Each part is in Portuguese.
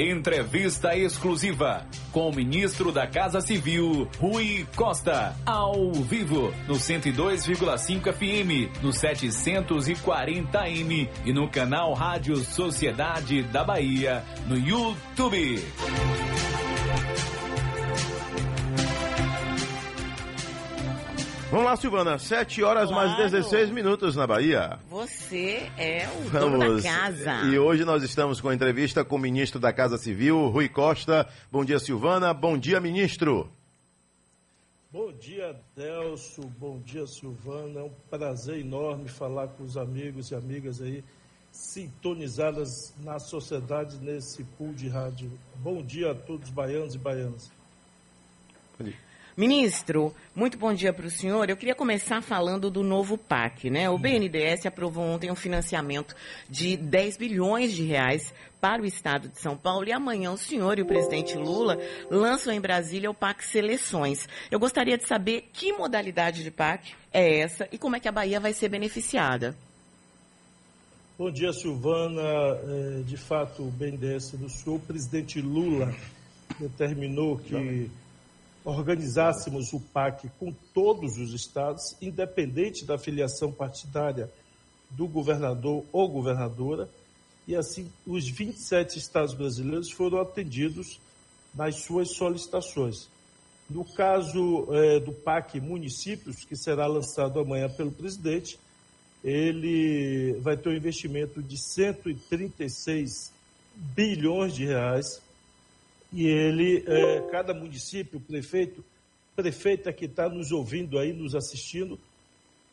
Entrevista exclusiva com o ministro da Casa Civil, Rui Costa, ao vivo no 102,5 FM, no 740 AM e no canal Rádio Sociedade da Bahia, no YouTube. Vamos lá, Silvana. 7 horas claro. mais 16 minutos na Bahia. Você é o Vamos. dono da casa. E hoje nós estamos com a entrevista com o ministro da Casa Civil, Rui Costa. Bom dia, Silvana. Bom dia, ministro. Bom dia, Delso. Bom dia, Silvana. É um prazer enorme falar com os amigos e amigas aí sintonizadas na sociedade nesse pool de rádio. Bom dia a todos baianos e baianas. Bom dia. Ministro, muito bom dia para o senhor. Eu queria começar falando do novo PAC, né? O BNDES aprovou ontem um financiamento de 10 bilhões de reais para o estado de São Paulo e amanhã o senhor e o presidente Lula lançam em Brasília o PAC Seleções. Eu gostaria de saber que modalidade de PAC é essa e como é que a Bahia vai ser beneficiada. Bom dia, Silvana. É, de fato, o BNDES do Sul, o presidente Lula determinou que organizássemos o PAC com todos os estados, independente da filiação partidária do governador ou governadora, e assim os 27 estados brasileiros foram atendidos nas suas solicitações. No caso é, do PAC Municípios, que será lançado amanhã pelo presidente, ele vai ter um investimento de 136 bilhões de reais e ele, é, cada município, prefeito, prefeita que está nos ouvindo aí, nos assistindo,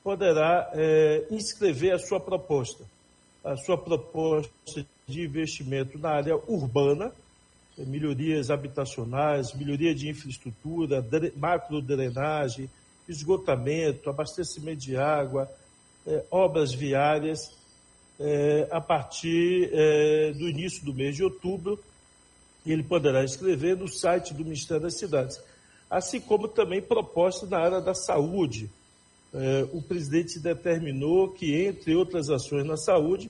poderá é, inscrever a sua proposta. A sua proposta de investimento na área urbana, é, melhorias habitacionais, melhoria de infraestrutura, macro drenagem, esgotamento, abastecimento de água, é, obras viárias, é, a partir é, do início do mês de outubro, ele poderá escrever no site do Ministério das Cidades. Assim como também propostas na área da saúde. É, o presidente determinou que, entre outras ações na saúde,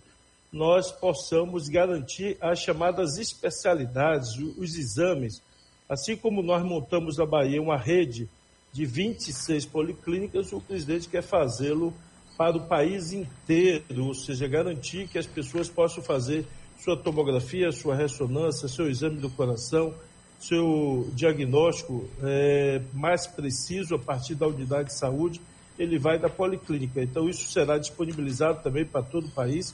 nós possamos garantir as chamadas especialidades, os exames. Assim como nós montamos na Bahia uma rede de 26 policlínicas, o presidente quer fazê-lo para o país inteiro, ou seja, garantir que as pessoas possam fazer sua tomografia, sua ressonância, seu exame do coração, seu diagnóstico é, mais preciso a partir da unidade de saúde, ele vai da policlínica. Então, isso será disponibilizado também para todo o país,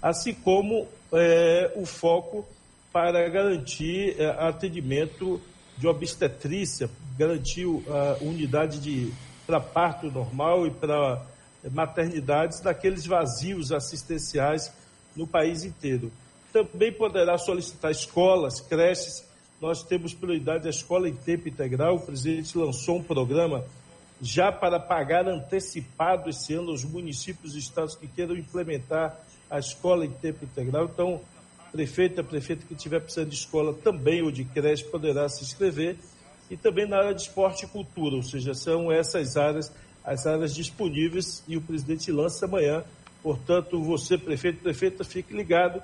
assim como é, o foco para garantir é, atendimento de obstetrícia, garantir a unidade de para parto normal e para maternidades daqueles vazios assistenciais no país inteiro também poderá solicitar escolas, creches. Nós temos prioridade a escola em tempo integral. O presidente lançou um programa já para pagar antecipado esse ano aos municípios e estados que queiram implementar a escola em tempo integral. Então, prefeita que tiver precisando de escola também ou de creche poderá se inscrever. E também na área de esporte e cultura, ou seja, são essas áreas, as áreas disponíveis e o presidente lança amanhã. Portanto, você, prefeito, prefeita, fique ligado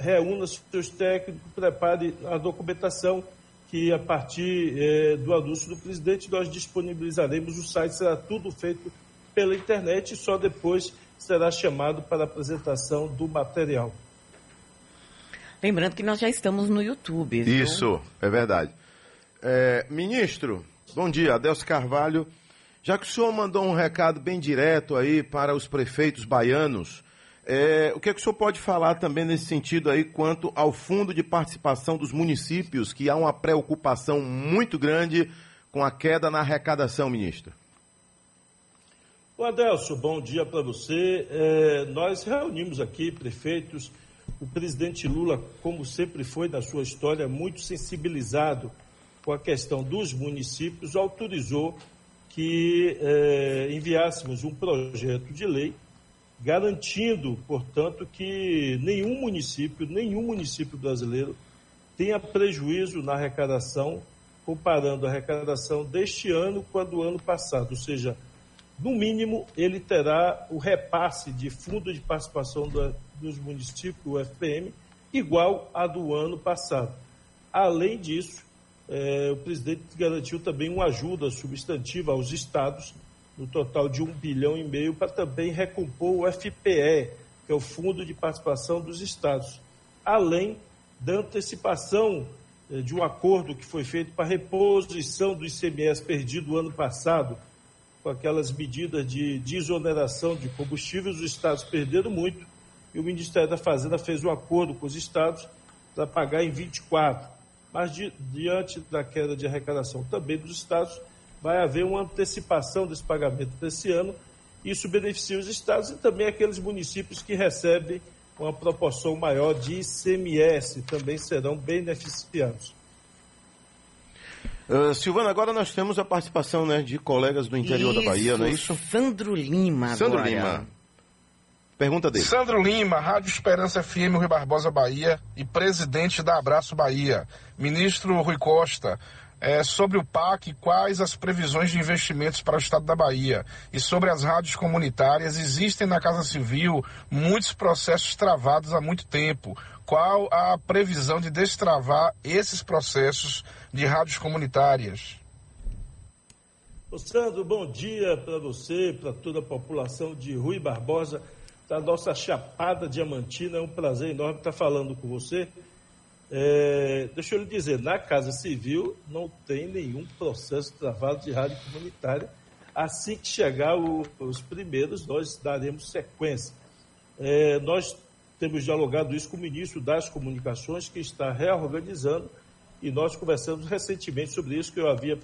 reúna seus técnicos, prepare a documentação que a partir eh, do anúncio do presidente nós disponibilizaremos. O site será tudo feito pela internet e só depois será chamado para a apresentação do material. Lembrando que nós já estamos no YouTube. Viu? Isso, é verdade. É, ministro, bom dia, Adelso Carvalho. Já que o senhor mandou um recado bem direto aí para os prefeitos baianos, é, o que, é que o senhor pode falar também nesse sentido aí quanto ao fundo de participação dos municípios, que há uma preocupação muito grande com a queda na arrecadação, ministro? O Adelso, bom dia para você. É, nós reunimos aqui prefeitos, o presidente Lula, como sempre foi na sua história, muito sensibilizado com a questão dos municípios, autorizou que é, enviássemos um projeto de lei garantindo, portanto, que nenhum município, nenhum município brasileiro tenha prejuízo na arrecadação, comparando a arrecadação deste ano com a do ano passado. Ou seja, no mínimo, ele terá o repasse de fundo de participação dos municípios, o FPM, igual à do ano passado. Além disso, é, o presidente garantiu também uma ajuda substantiva aos estados, no total de um bilhão e meio, para também recompor o FPE, que é o Fundo de Participação dos Estados, além da antecipação é, de um acordo que foi feito para reposição do ICMS perdido ano passado, com aquelas medidas de, de exoneração de combustíveis, os estados perderam muito e o Ministério da Fazenda fez um acordo com os estados para pagar em 24 mas di, diante da queda de arrecadação também dos estados, vai haver uma antecipação desse pagamento desse ano. Isso beneficia os estados e também aqueles municípios que recebem uma proporção maior de ICMS, também serão beneficiados. Uh, Silvana, agora nós temos a participação né, de colegas do interior isso, da Bahia, não é isso? Sandro Lima Sandro agora. Lima. Pergunta dele. Sandro Lima, Rádio Esperança FM, Rui Barbosa, Bahia, e presidente da Abraço Bahia. Ministro Rui Costa, é, sobre o PAC, quais as previsões de investimentos para o estado da Bahia? E sobre as rádios comunitárias, existem na Casa Civil muitos processos travados há muito tempo. Qual a previsão de destravar esses processos de rádios comunitárias? Ô Sandro, bom dia para você, para toda a população de Rui Barbosa da nossa Chapada Diamantina. É um prazer enorme estar falando com você. É, deixa eu lhe dizer, na Casa Civil não tem nenhum processo travado de rádio comunitária. Assim que chegar o, os primeiros, nós daremos sequência. É, nós temos dialogado isso com o ministro das Comunicações, que está reorganizando, e nós conversamos recentemente sobre isso, que eu havia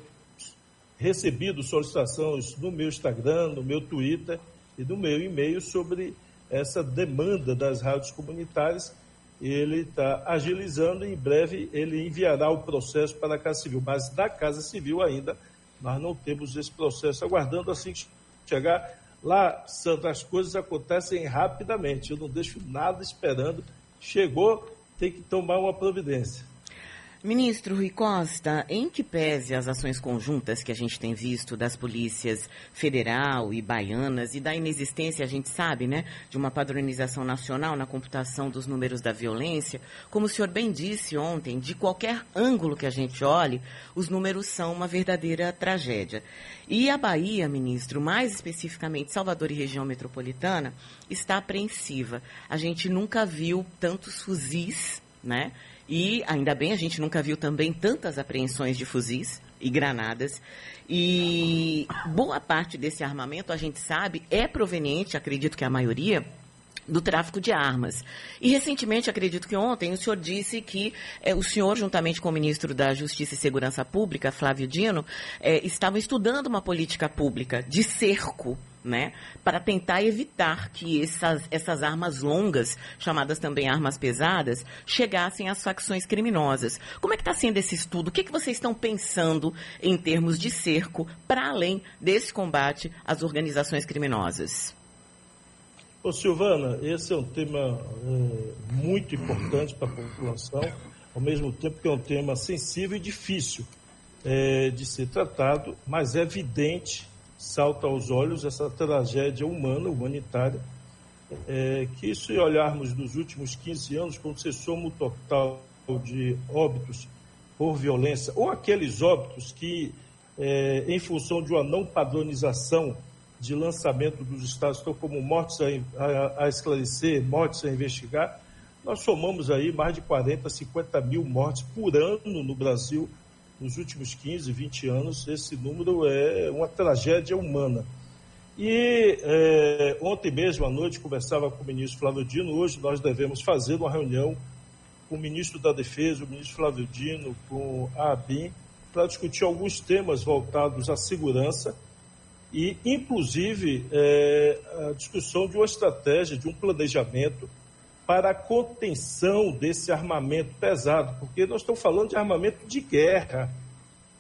recebido solicitações no meu Instagram, no meu Twitter e no meu e-mail sobre essa demanda das rádios comunitárias. Ele está agilizando e em breve ele enviará o processo para a Casa Civil. Mas na Casa Civil ainda nós não temos esse processo, aguardando assim que chegar lá, Sandra, as coisas acontecem rapidamente. Eu não deixo nada esperando. Chegou, tem que tomar uma providência. Ministro Rui Costa, em que pese as ações conjuntas que a gente tem visto das polícias federal e baianas e da inexistência, a gente sabe, né, de uma padronização nacional na computação dos números da violência, como o senhor bem disse ontem, de qualquer ângulo que a gente olhe, os números são uma verdadeira tragédia. E a Bahia, ministro, mais especificamente Salvador e região metropolitana, está apreensiva. A gente nunca viu tantos fuzis, né? E ainda bem, a gente nunca viu também tantas apreensões de fuzis e granadas. E boa parte desse armamento, a gente sabe, é proveniente, acredito que a maioria, do tráfico de armas. E recentemente, acredito que ontem, o senhor disse que é, o senhor, juntamente com o ministro da Justiça e Segurança Pública, Flávio Dino, é, estavam estudando uma política pública de cerco né, para tentar evitar que essas, essas armas longas, chamadas também armas pesadas, chegassem às facções criminosas. Como é que está sendo esse estudo? O que, que vocês estão pensando em termos de cerco para além desse combate às organizações criminosas? Ô Silvana, esse é um tema é, muito importante para a população, ao mesmo tempo que é um tema sensível e difícil é, de ser tratado, mas é evidente salta aos olhos essa tragédia humana, humanitária, é, que se olharmos nos últimos 15 anos, quando você soma o total de óbitos por violência, ou aqueles óbitos que, é, em função de uma não padronização de lançamento dos estados, estão como mortes a, a, a esclarecer, mortes a investigar, nós somamos aí mais de 40, 50 mil mortes por ano no Brasil nos últimos 15, 20 anos, esse número é uma tragédia humana. E é, ontem mesmo à noite conversava com o ministro Flávio Dino, hoje nós devemos fazer uma reunião com o ministro da Defesa, o ministro Flávio Dino, com a ABIN, para discutir alguns temas voltados à segurança e, inclusive, é, a discussão de uma estratégia, de um planejamento para a contenção desse armamento pesado, porque nós estamos falando de armamento de guerra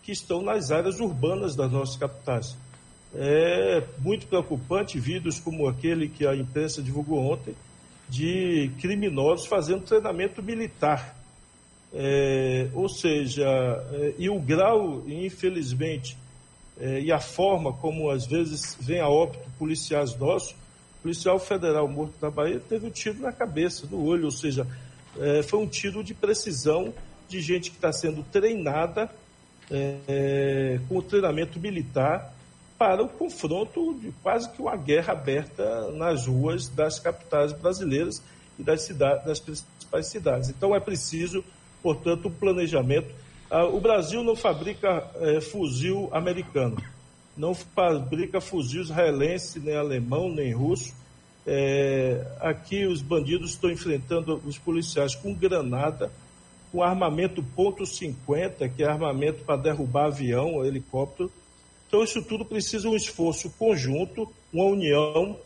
que estão nas áreas urbanas das nossas capitais. É muito preocupante vídeos como aquele que a imprensa divulgou ontem de criminosos fazendo treinamento militar. É, ou seja, é, e o grau, infelizmente, é, e a forma como às vezes vem a óbito policiais nossos, policial federal morto na Bahia teve um tiro na cabeça, no olho, ou seja, é, foi um tiro de precisão de gente que está sendo treinada é, com treinamento militar para o confronto de quase que uma guerra aberta nas ruas das capitais brasileiras e das, cidades, das principais cidades. Então é preciso, portanto, um planejamento. Ah, o Brasil não fabrica é, fuzil americano, não fabrica fuzil israelense, nem alemão, nem russo. É, aqui os bandidos estão enfrentando os policiais com granada, com armamento ponto .50, que é armamento para derrubar avião, helicóptero. Então isso tudo precisa um esforço conjunto, uma união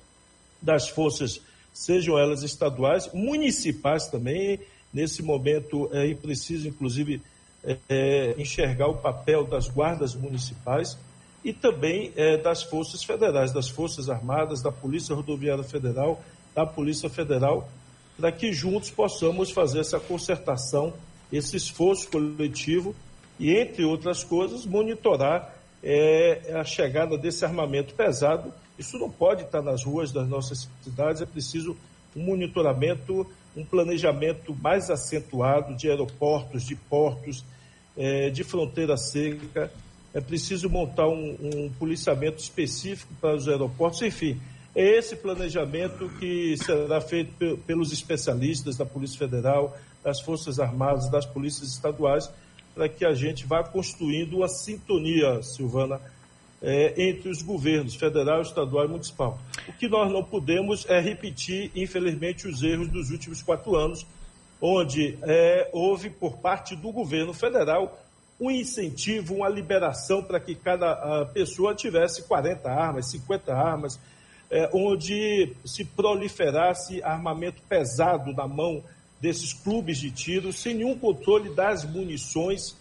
das forças, sejam elas estaduais, municipais também. Nesse momento é preciso, inclusive, é, é, enxergar o papel das guardas municipais e também é, das forças federais, das Forças Armadas, da Polícia Rodoviária Federal, da Polícia Federal, para que juntos possamos fazer essa concertação, esse esforço coletivo e, entre outras coisas, monitorar é, a chegada desse armamento pesado. Isso não pode estar nas ruas das nossas cidades, é preciso um monitoramento, um planejamento mais acentuado de aeroportos, de portos, é, de fronteira seca é preciso montar um, um policiamento específico para os aeroportos, enfim. É esse planejamento que será feito pelos especialistas da Polícia Federal, das Forças Armadas, das polícias estaduais, para que a gente vá construindo uma sintonia, Silvana, é, entre os governos federal, estadual e municipal. O que nós não podemos é repetir, infelizmente, os erros dos últimos quatro anos, onde é, houve, por parte do governo federal, um incentivo, uma liberação para que cada ah, pessoa tivesse 40 armas, 50 armas, é, onde se proliferasse armamento pesado na mão desses clubes de tiro, sem nenhum controle das munições.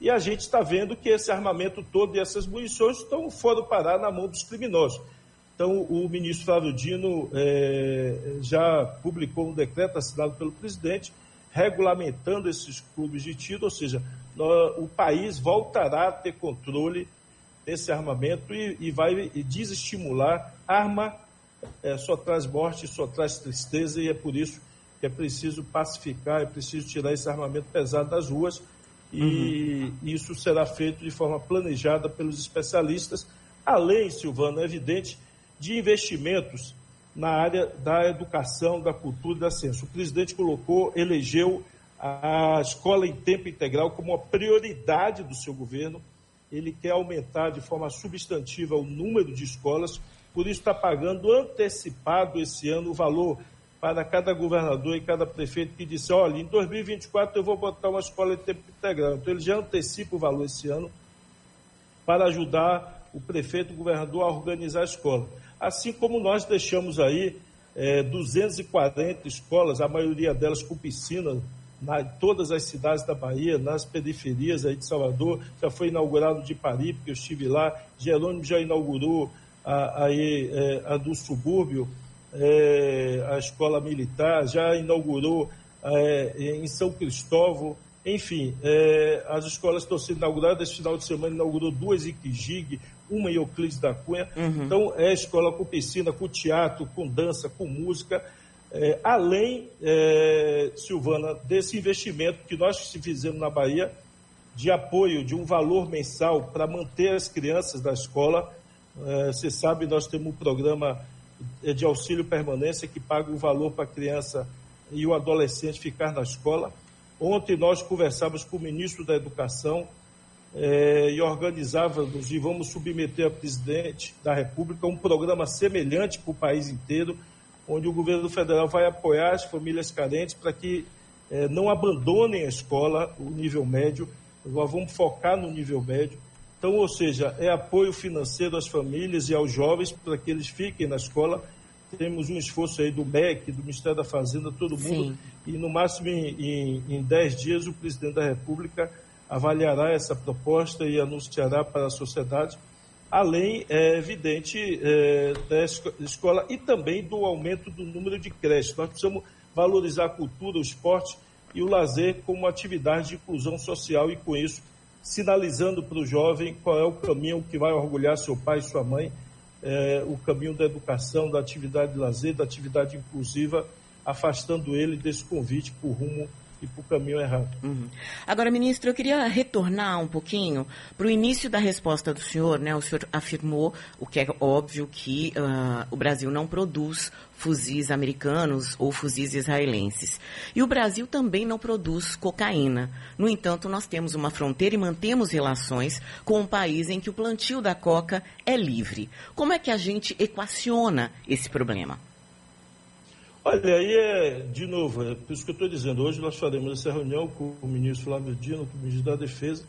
E a gente está vendo que esse armamento todo e essas munições estão, foram parar na mão dos criminosos. Então, o ministro Flávio Dino é, já publicou um decreto assinado pelo presidente regulamentando esses clubes de tiro, ou seja, o país voltará a ter controle desse armamento e, e vai desestimular. Arma é, só traz morte, só traz tristeza e é por isso que é preciso pacificar, é preciso tirar esse armamento pesado das ruas e uhum. isso será feito de forma planejada pelos especialistas, além, Silvano, é evidente, de investimentos na área da educação, da cultura e da ciência. O presidente colocou, elegeu a escola em tempo integral como uma prioridade do seu governo. Ele quer aumentar de forma substantiva o número de escolas, por isso está pagando antecipado esse ano o valor para cada governador e cada prefeito que disse, olha, em 2024 eu vou botar uma escola em tempo integral. Então ele já antecipa o valor esse ano para ajudar o prefeito e o governador a organizar a escola. Assim como nós deixamos aí é, 240 escolas, a maioria delas com piscina, na, em todas as cidades da Bahia, nas periferias aí de Salvador, já foi inaugurado de Paris, porque eu estive lá, Jerônimo já inaugurou a, aí, é, a do subúrbio, é, a escola militar, já inaugurou é, em São Cristóvão, enfim, é, as escolas estão sendo inauguradas, esse final de semana inaugurou duas em Quijig, uma em Euclides da Cunha, uhum. então é escola com piscina, com teatro, com dança, com música, é, além, é, Silvana, desse investimento que nós fizemos na Bahia, de apoio de um valor mensal para manter as crianças da escola. É, você sabe, nós temos um programa de auxílio permanência que paga o valor para a criança e o adolescente ficar na escola. Ontem nós conversávamos com o ministro da Educação é, e organizávamos e vamos submeter ao presidente da República um programa semelhante para o país inteiro, onde o governo federal vai apoiar as famílias carentes para que é, não abandonem a escola, o nível médio. Nós vamos focar no nível médio. Então, ou seja, é apoio financeiro às famílias e aos jovens para que eles fiquem na escola. Temos um esforço aí do MEC, do Ministério da Fazenda, todo mundo. Sim. E no máximo em, em, em 10 dias o presidente da República avaliará essa proposta e anunciará para a sociedade além, é evidente, é, da escola e também do aumento do número de creches. Nós precisamos valorizar a cultura, o esporte e o lazer como atividade de inclusão social e, com isso, sinalizando para o jovem qual é o caminho que vai orgulhar seu pai e sua mãe, é, o caminho da educação, da atividade de lazer, da atividade inclusiva afastando ele desse convite por rumo e para o caminho errado. Uhum. Agora, ministro, eu queria retornar um pouquinho para o início da resposta do senhor. Né? O senhor afirmou, o que é óbvio, que uh, o Brasil não produz fuzis americanos ou fuzis israelenses. E o Brasil também não produz cocaína. No entanto, nós temos uma fronteira e mantemos relações com um país em que o plantio da coca é livre. Como é que a gente equaciona esse problema? Olha, aí é, de novo, é por isso que eu estou dizendo, hoje nós faremos essa reunião com o ministro Flávio Dino, com o ministro da Defesa,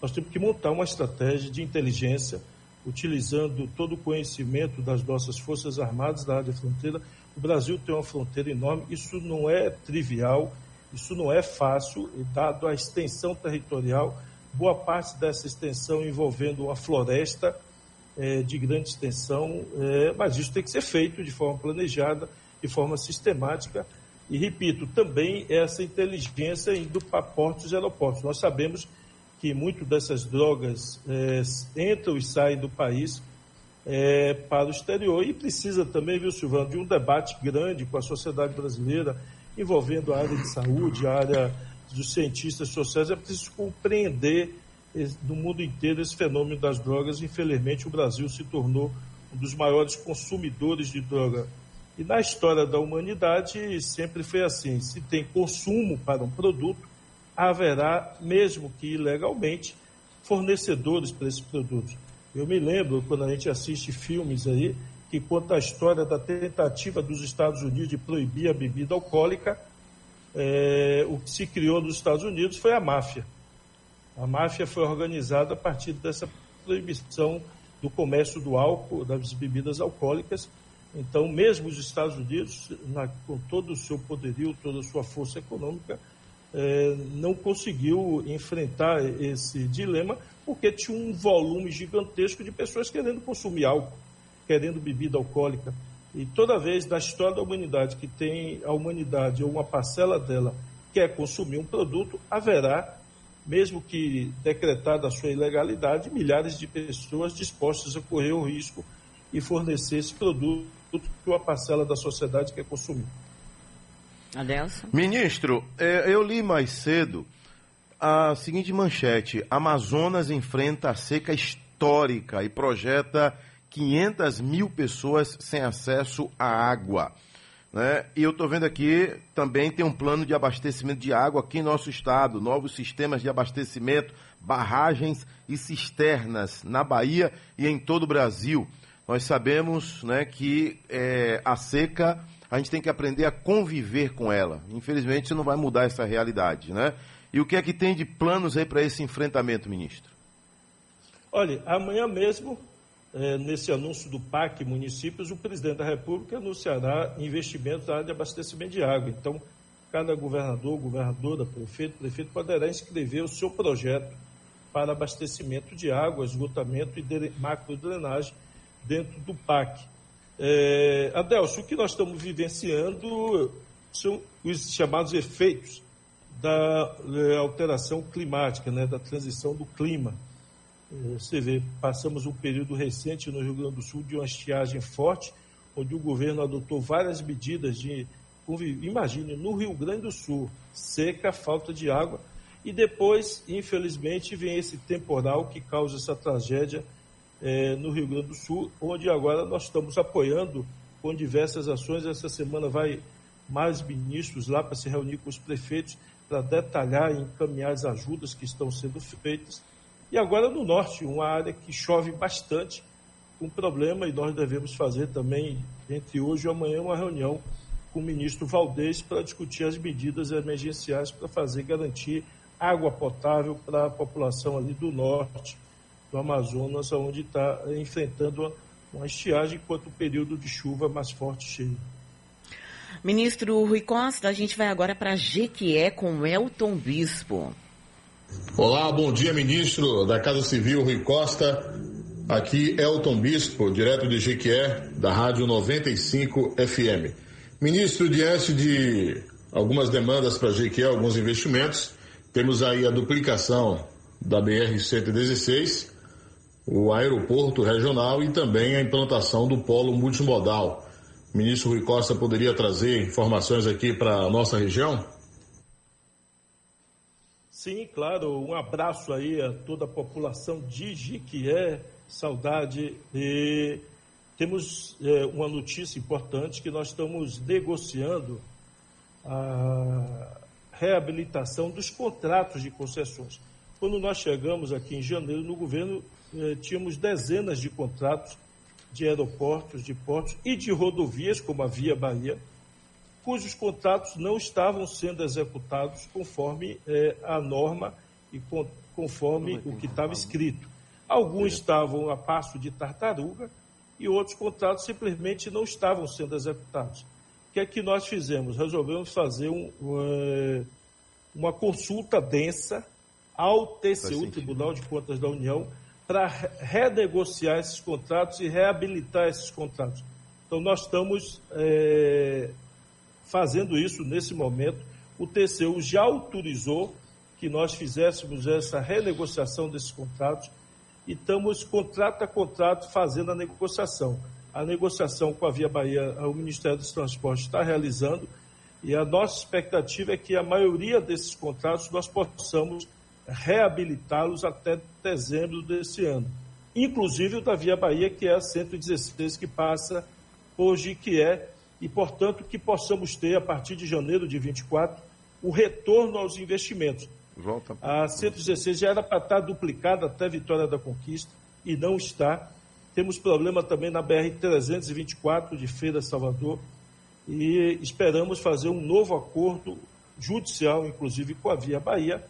nós temos que montar uma estratégia de inteligência, utilizando todo o conhecimento das nossas Forças Armadas da área fronteira. O Brasil tem uma fronteira enorme, isso não é trivial, isso não é fácil, dado a extensão territorial, boa parte dessa extensão envolvendo uma floresta é, de grande extensão, é, mas isso tem que ser feito de forma planejada, de forma sistemática. E, repito, também essa inteligência indo para portos e aeroportos. Nós sabemos que muito dessas drogas é, entram e saem do país é, para o exterior e precisa também, viu, Silvano, de um debate grande com a sociedade brasileira envolvendo a área de saúde, a área dos cientistas sociais. É preciso compreender no mundo inteiro esse fenômeno das drogas. Infelizmente, o Brasil se tornou um dos maiores consumidores de droga e na história da humanidade sempre foi assim: se tem consumo para um produto, haverá, mesmo que ilegalmente, fornecedores para esses produtos. Eu me lembro quando a gente assiste filmes aí que conta a história da tentativa dos Estados Unidos de proibir a bebida alcoólica. É, o que se criou nos Estados Unidos foi a máfia. A máfia foi organizada a partir dessa proibição do comércio do álcool, das bebidas alcoólicas, então, mesmo os Estados Unidos, na, com todo o seu poderio, toda a sua força econômica, é, não conseguiu enfrentar esse dilema, porque tinha um volume gigantesco de pessoas querendo consumir álcool, querendo bebida alcoólica. E toda vez na história da humanidade que tem a humanidade ou uma parcela dela quer consumir um produto, haverá, mesmo que decretada a sua ilegalidade, milhares de pessoas dispostas a correr o risco e fornecer esse produto que uma parcela da sociedade quer consumir. Adelson? Ministro, é, eu li mais cedo a seguinte manchete: Amazonas enfrenta a seca histórica e projeta 500 mil pessoas sem acesso à água. Né? E eu estou vendo aqui também tem um plano de abastecimento de água aqui em nosso estado, novos sistemas de abastecimento, barragens e cisternas na Bahia e em todo o Brasil. Nós sabemos né, que é, a seca, a gente tem que aprender a conviver com ela. Infelizmente, não vai mudar essa realidade. Né? E o que é que tem de planos aí para esse enfrentamento, ministro? Olha, amanhã mesmo, é, nesse anúncio do PAC Municípios, o presidente da República anunciará investimentos na área de abastecimento de água. Então, cada governador, governadora, prefeito, prefeito poderá inscrever o seu projeto para abastecimento de água, esgotamento e macro drenagem dentro do PAC. É, Adelso, o que nós estamos vivenciando são os chamados efeitos da é, alteração climática, né, da transição do clima. É, você vê, passamos um período recente no Rio Grande do Sul de uma estiagem forte, onde o governo adotou várias medidas de. Imagine, no Rio Grande do Sul, seca, falta de água, e depois, infelizmente, vem esse temporal que causa essa tragédia é, no Rio Grande do Sul, onde agora nós estamos apoiando com diversas ações. Essa semana vai mais ministros lá para se reunir com os prefeitos para detalhar e encaminhar as ajudas que estão sendo feitas. E agora no norte, uma área que chove bastante, um problema, e nós devemos fazer também, entre hoje e amanhã, uma reunião com o ministro Valdez para discutir as medidas emergenciais para fazer garantir água potável para a população ali do norte do Amazonas, onde está enfrentando uma estiagem enquanto o período de chuva mais forte chega. Ministro Rui Costa, a gente vai agora para Jequié com Elton Bispo. Olá, bom dia, ministro da Casa Civil Rui Costa. Aqui Elton Bispo, direto de Jequié, da Rádio 95 FM. Ministro, diante de algumas demandas para Jequié, alguns investimentos, temos aí a duplicação da BR-116 o aeroporto regional e também a implantação do polo multimodal. o ministro Rui Costa poderia trazer informações aqui para a nossa região? Sim, claro. Um abraço aí a toda a população de Jiquié, saudade. E temos é, uma notícia importante que nós estamos negociando a reabilitação dos contratos de concessões. Quando nós chegamos aqui em janeiro no governo, eh, tínhamos dezenas de contratos de aeroportos, de portos e de rodovias, como a Via Bahia, cujos contratos não estavam sendo executados conforme eh, a norma e com, conforme o que estava escrito. Alguns estavam a passo de tartaruga e outros contratos simplesmente não estavam sendo executados. O que é que nós fizemos? Resolvemos fazer um, eh, uma consulta densa ao TCU, Tribunal de Contas da União, para renegociar esses contratos e reabilitar esses contratos. Então, nós estamos é, fazendo isso nesse momento. O TCU já autorizou que nós fizéssemos essa renegociação desses contratos e estamos, contrato a contrato, fazendo a negociação. A negociação com a Via Bahia, o Ministério dos Transportes está realizando e a nossa expectativa é que a maioria desses contratos nós possamos reabilitá-los até dezembro desse ano. Inclusive o da Via Bahia, que é a 116, que passa por Jiquié, e, portanto, que possamos ter, a partir de janeiro de 24, o retorno aos investimentos. Volta. A 116 já era para estar duplicada até Vitória da Conquista, e não está. Temos problema também na BR-324 de Feira Salvador, e esperamos fazer um novo acordo judicial, inclusive com a Via Bahia,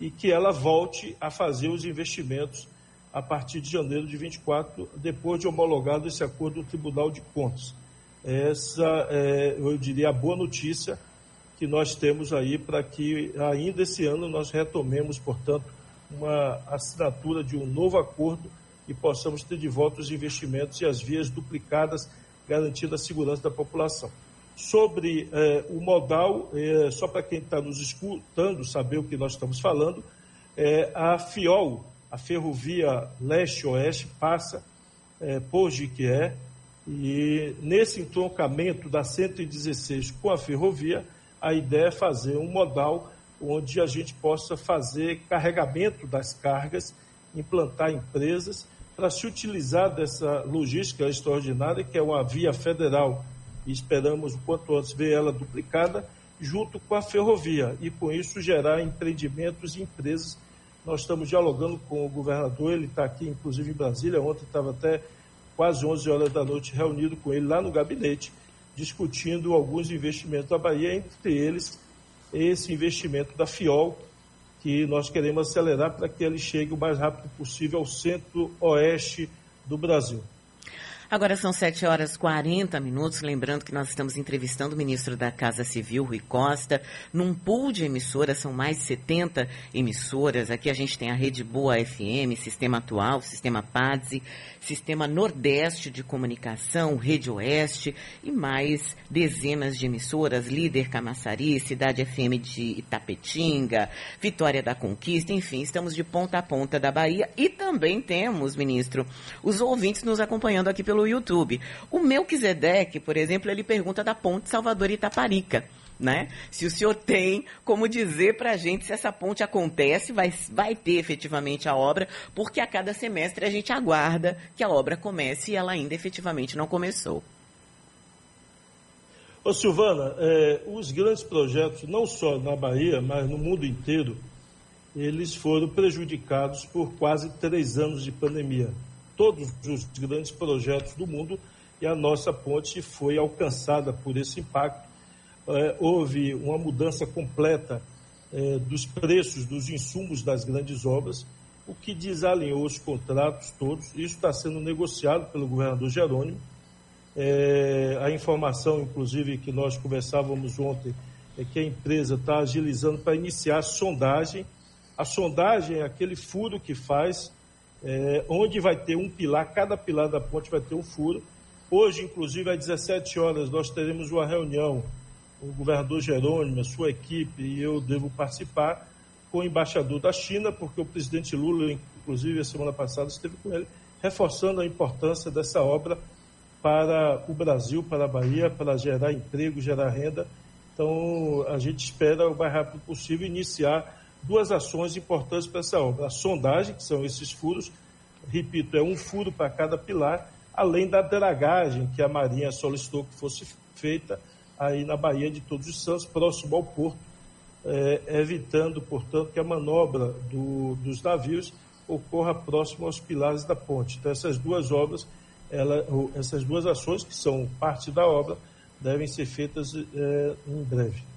e que ela volte a fazer os investimentos a partir de janeiro de 24, depois de homologado esse acordo do Tribunal de Contas. Essa é, eu diria, a boa notícia que nós temos aí para que ainda esse ano nós retomemos, portanto, uma assinatura de um novo acordo e possamos ter de volta os investimentos e as vias duplicadas, garantindo a segurança da população. Sobre eh, o modal, eh, só para quem está nos escutando saber o que nós estamos falando, eh, a FIOL, a Ferrovia Leste-Oeste, passa por Jiquié, e nesse entroncamento da 116 com a ferrovia, a ideia é fazer um modal onde a gente possa fazer carregamento das cargas, implantar empresas para se utilizar dessa logística extraordinária, que é uma via federal e esperamos o quanto antes ver ela duplicada junto com a ferrovia e com isso gerar empreendimentos e empresas. Nós estamos dialogando com o governador, ele está aqui inclusive em Brasília, ontem estava até quase 11 horas da noite reunido com ele lá no gabinete, discutindo alguns investimentos da Bahia, entre eles esse investimento da FIOL, que nós queremos acelerar para que ele chegue o mais rápido possível ao centro-oeste do Brasil. Agora são 7 horas 40 minutos. Lembrando que nós estamos entrevistando o ministro da Casa Civil, Rui Costa, num pool de emissoras, são mais de 70 emissoras. Aqui a gente tem a Rede Boa FM, Sistema Atual, Sistema PADSE, Sistema Nordeste de Comunicação, Rede Oeste e mais dezenas de emissoras, Líder Camaçari, Cidade FM de Itapetinga, Vitória da Conquista, enfim, estamos de ponta a ponta da Bahia e também temos, ministro, os ouvintes nos acompanhando aqui pelo pelo YouTube. O Melquisedeque, por exemplo, ele pergunta da ponte Salvador Itaparica. Né? Se o senhor tem como dizer para a gente se essa ponte acontece, vai, vai ter efetivamente a obra, porque a cada semestre a gente aguarda que a obra comece e ela ainda efetivamente não começou. Ô Silvana, é, os grandes projetos, não só na Bahia, mas no mundo inteiro, eles foram prejudicados por quase três anos de pandemia todos os grandes projetos do mundo e a nossa ponte foi alcançada por esse impacto. É, houve uma mudança completa é, dos preços dos insumos das grandes obras, o que desalinhou os contratos todos. Isso está sendo negociado pelo governador Jerônimo. É, a informação, inclusive, que nós conversávamos ontem, é que a empresa está agilizando para iniciar a sondagem. A sondagem é aquele furo que faz é, onde vai ter um pilar, cada pilar da ponte vai ter um furo. Hoje, inclusive, às 17 horas, nós teremos uma reunião o governador Jerônimo, a sua equipe, e eu devo participar com o embaixador da China, porque o presidente Lula, inclusive, a semana passada esteve com ele, reforçando a importância dessa obra para o Brasil, para a Bahia, para gerar emprego, gerar renda. Então, a gente espera o mais rápido possível iniciar duas ações importantes para essa obra. A sondagem, que são esses furos, repito, é um furo para cada pilar, além da dragagem que a Marinha solicitou que fosse feita aí na Baía de Todos os Santos, próximo ao porto, é, evitando, portanto, que a manobra do, dos navios ocorra próximo aos pilares da ponte. Então, essas duas obras, ela, essas duas ações, que são parte da obra, devem ser feitas é, em breve.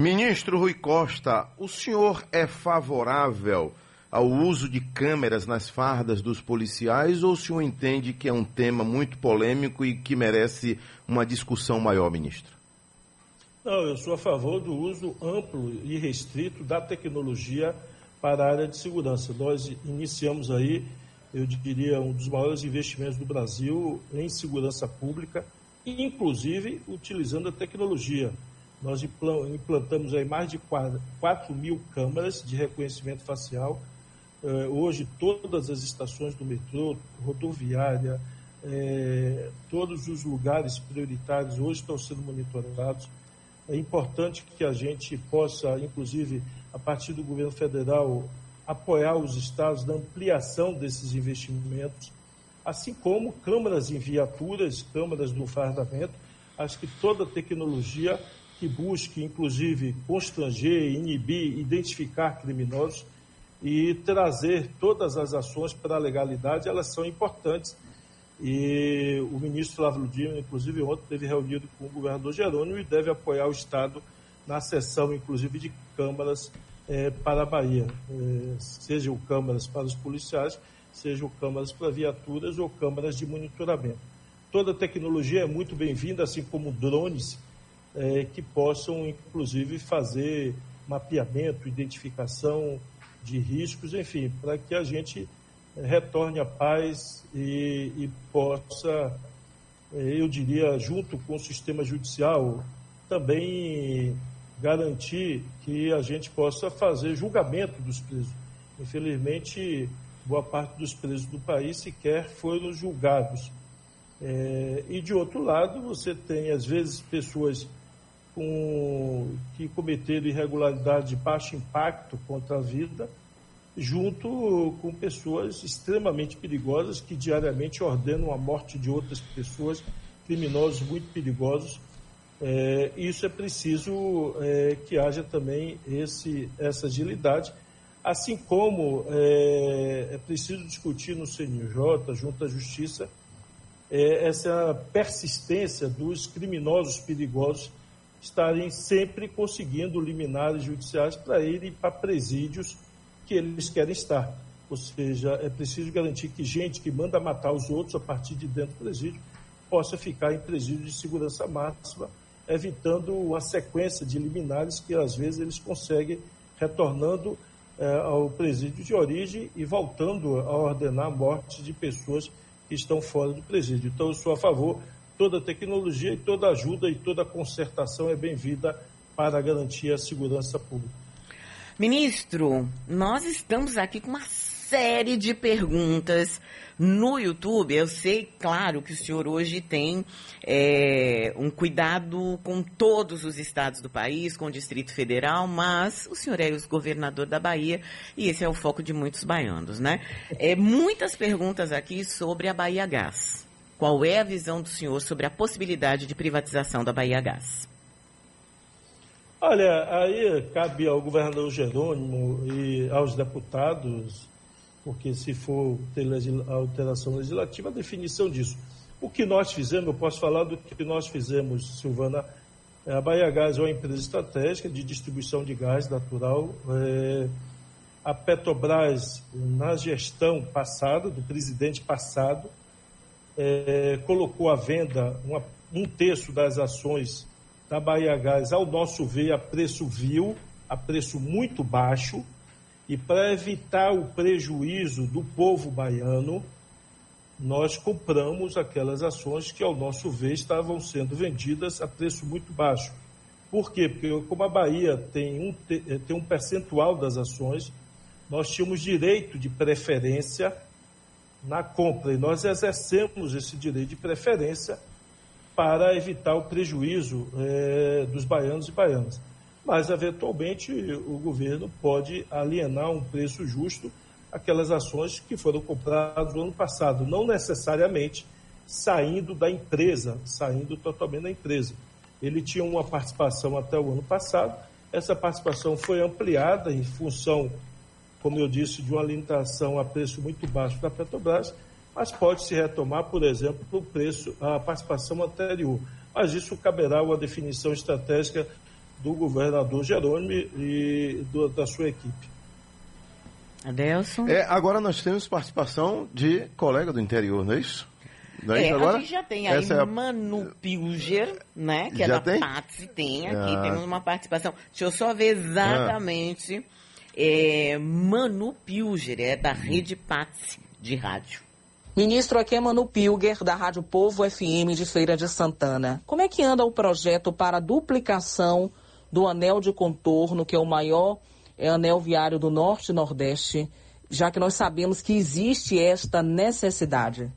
Ministro Rui Costa, o senhor é favorável ao uso de câmeras nas fardas dos policiais ou o senhor entende que é um tema muito polêmico e que merece uma discussão maior, ministro? Não, eu sou a favor do uso amplo e restrito da tecnologia para a área de segurança. Nós iniciamos aí, eu diria, um dos maiores investimentos do Brasil em segurança pública, inclusive utilizando a tecnologia. Nós implantamos aí mais de 4 mil câmeras de reconhecimento facial eh, hoje todas as estações do metrô, rodoviária, é, todos os lugares prioritários hoje estão sendo monitorados. É importante que a gente possa, inclusive, a partir do governo federal, apoiar os estados na ampliação desses investimentos, assim como câmaras em viaturas, câmaras no fardamento. Acho que toda tecnologia que busque, inclusive, constranger, inibir, identificar criminosos, e trazer todas as ações para a legalidade, elas são importantes. E o ministro Flávio Dino, inclusive, ontem teve reunido com o governador Jerônimo e deve apoiar o Estado na sessão, inclusive, de câmaras é, para a Bahia, é, sejam câmaras para os policiais, sejam câmaras para viaturas ou câmaras de monitoramento. Toda tecnologia é muito bem-vinda, assim como drones, é, que possam, inclusive, fazer mapeamento, identificação, de riscos, enfim, para que a gente retorne à paz e, e possa, eh, eu diria, junto com o sistema judicial, também garantir que a gente possa fazer julgamento dos presos. Infelizmente, boa parte dos presos do país sequer foram julgados. É, e, de outro lado, você tem, às vezes, pessoas com, que cometeram irregularidade de baixo impacto contra a vida, junto com pessoas extremamente perigosas que diariamente ordenam a morte de outras pessoas, criminosos muito perigosos. É, isso é preciso é, que haja também esse, essa agilidade, assim como é, é preciso discutir no CNJ, junto à Justiça, é, essa persistência dos criminosos perigosos estarem sempre conseguindo liminares judiciais para irem para presídios que eles querem estar. Ou seja, é preciso garantir que gente que manda matar os outros a partir de dentro do presídio possa ficar em presídio de segurança máxima, evitando uma sequência de liminares que às vezes eles conseguem retornando eh, ao presídio de origem e voltando a ordenar a morte de pessoas que estão fora do presídio. Então, eu sou a favor toda tecnologia e toda ajuda e toda concertação é bem-vinda para garantir a segurança pública. Ministro, nós estamos aqui com uma série de perguntas no YouTube. Eu sei, claro, que o senhor hoje tem é, um cuidado com todos os estados do país, com o Distrito Federal, mas o senhor é o governador da Bahia e esse é o foco de muitos baianos, né? É, muitas perguntas aqui sobre a Bahia Gás. Qual é a visão do senhor sobre a possibilidade de privatização da Bahia Gás? Olha, aí cabe ao governador Jerônimo e aos deputados, porque se for ter alteração legislativa, a definição disso. O que nós fizemos, eu posso falar do que nós fizemos, Silvana. É, a Bahia Gás é uma empresa estratégica de distribuição de gás natural. É, a Petrobras, na gestão passada, do presidente passado, é, colocou à venda uma, um terço das ações da Bahia Gás, ao nosso ver, a preço vil, a preço muito baixo, e para evitar o prejuízo do povo baiano, nós compramos aquelas ações que, ao nosso ver, estavam sendo vendidas a preço muito baixo. Por quê? Porque como a Bahia tem um, tem um percentual das ações, nós tínhamos direito de preferência na compra. E nós exercemos esse direito de preferência para evitar o prejuízo é, dos baianos e baianas. Mas, eventualmente, o governo pode alienar um preço justo aquelas ações que foram compradas no ano passado, não necessariamente saindo da empresa, saindo totalmente da empresa. Ele tinha uma participação até o ano passado, essa participação foi ampliada em função, como eu disse, de uma limitação a preço muito baixo da Petrobras, mas pode se retomar, por exemplo, para o preço, a participação anterior. Mas isso caberá uma definição estratégica do governador Jerônimo e do, da sua equipe. Adelson? É, agora nós temos participação de colega do interior, não é isso? Não é, é agora? a gente já tem aí é a... Manu Pilger, né? Que é já é da tem? PATS, tem aqui, ah. temos uma participação. Deixa eu só ver exatamente. Ah. É, Manu Pilger, é da Rede PATS de rádio. Ministro, aqui é Manu Pilger, da Rádio Povo FM de Feira de Santana. Como é que anda o projeto para a duplicação do anel de contorno, que é o maior é, anel viário do Norte e Nordeste, já que nós sabemos que existe esta necessidade?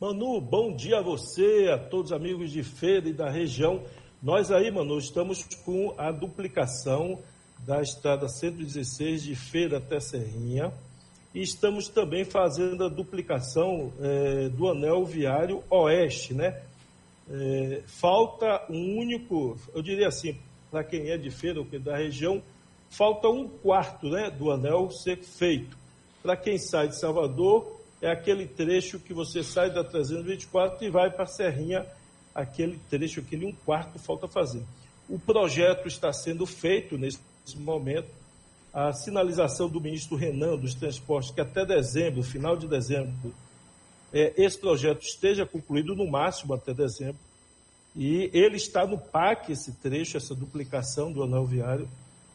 Manu, bom dia a você, a todos os amigos de feira e da região. Nós aí, Manu, estamos com a duplicação da estrada 116 de Feira até Serrinha e estamos também fazendo a duplicação é, do anel viário oeste, né? É, falta um único, eu diria assim, para quem é de feira ou é da região, falta um quarto né, do anel ser feito. Para quem sai de Salvador, é aquele trecho que você sai da 324 e vai para a Serrinha, aquele trecho, aquele um quarto falta fazer. O projeto está sendo feito nesse momento. A sinalização do ministro Renan dos Transportes, que até dezembro, final de dezembro, é, esse projeto esteja concluído no máximo até dezembro. E ele está no PAC, esse trecho, essa duplicação do anel viário,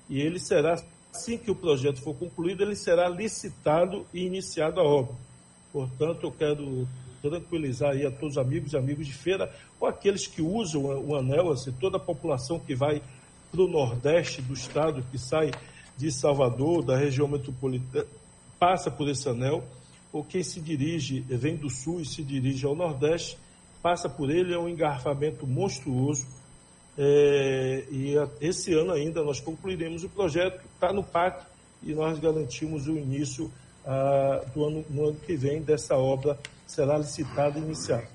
e ele será, assim que o projeto for concluído, ele será licitado e iniciado a obra. Portanto, eu quero tranquilizar aí a todos os amigos e amigos de feira, ou aqueles que usam o anel, assim, toda a população que vai para o nordeste do estado, que sai de Salvador, da região metropolitana, passa por esse anel, ou quem se dirige, vem do sul e se dirige ao nordeste, passa por ele, é um engarrafamento monstruoso. É, e esse ano ainda nós concluiremos o projeto, está no PAC e nós garantimos o início ah, do ano, no ano que vem dessa obra será licitada e iniciada.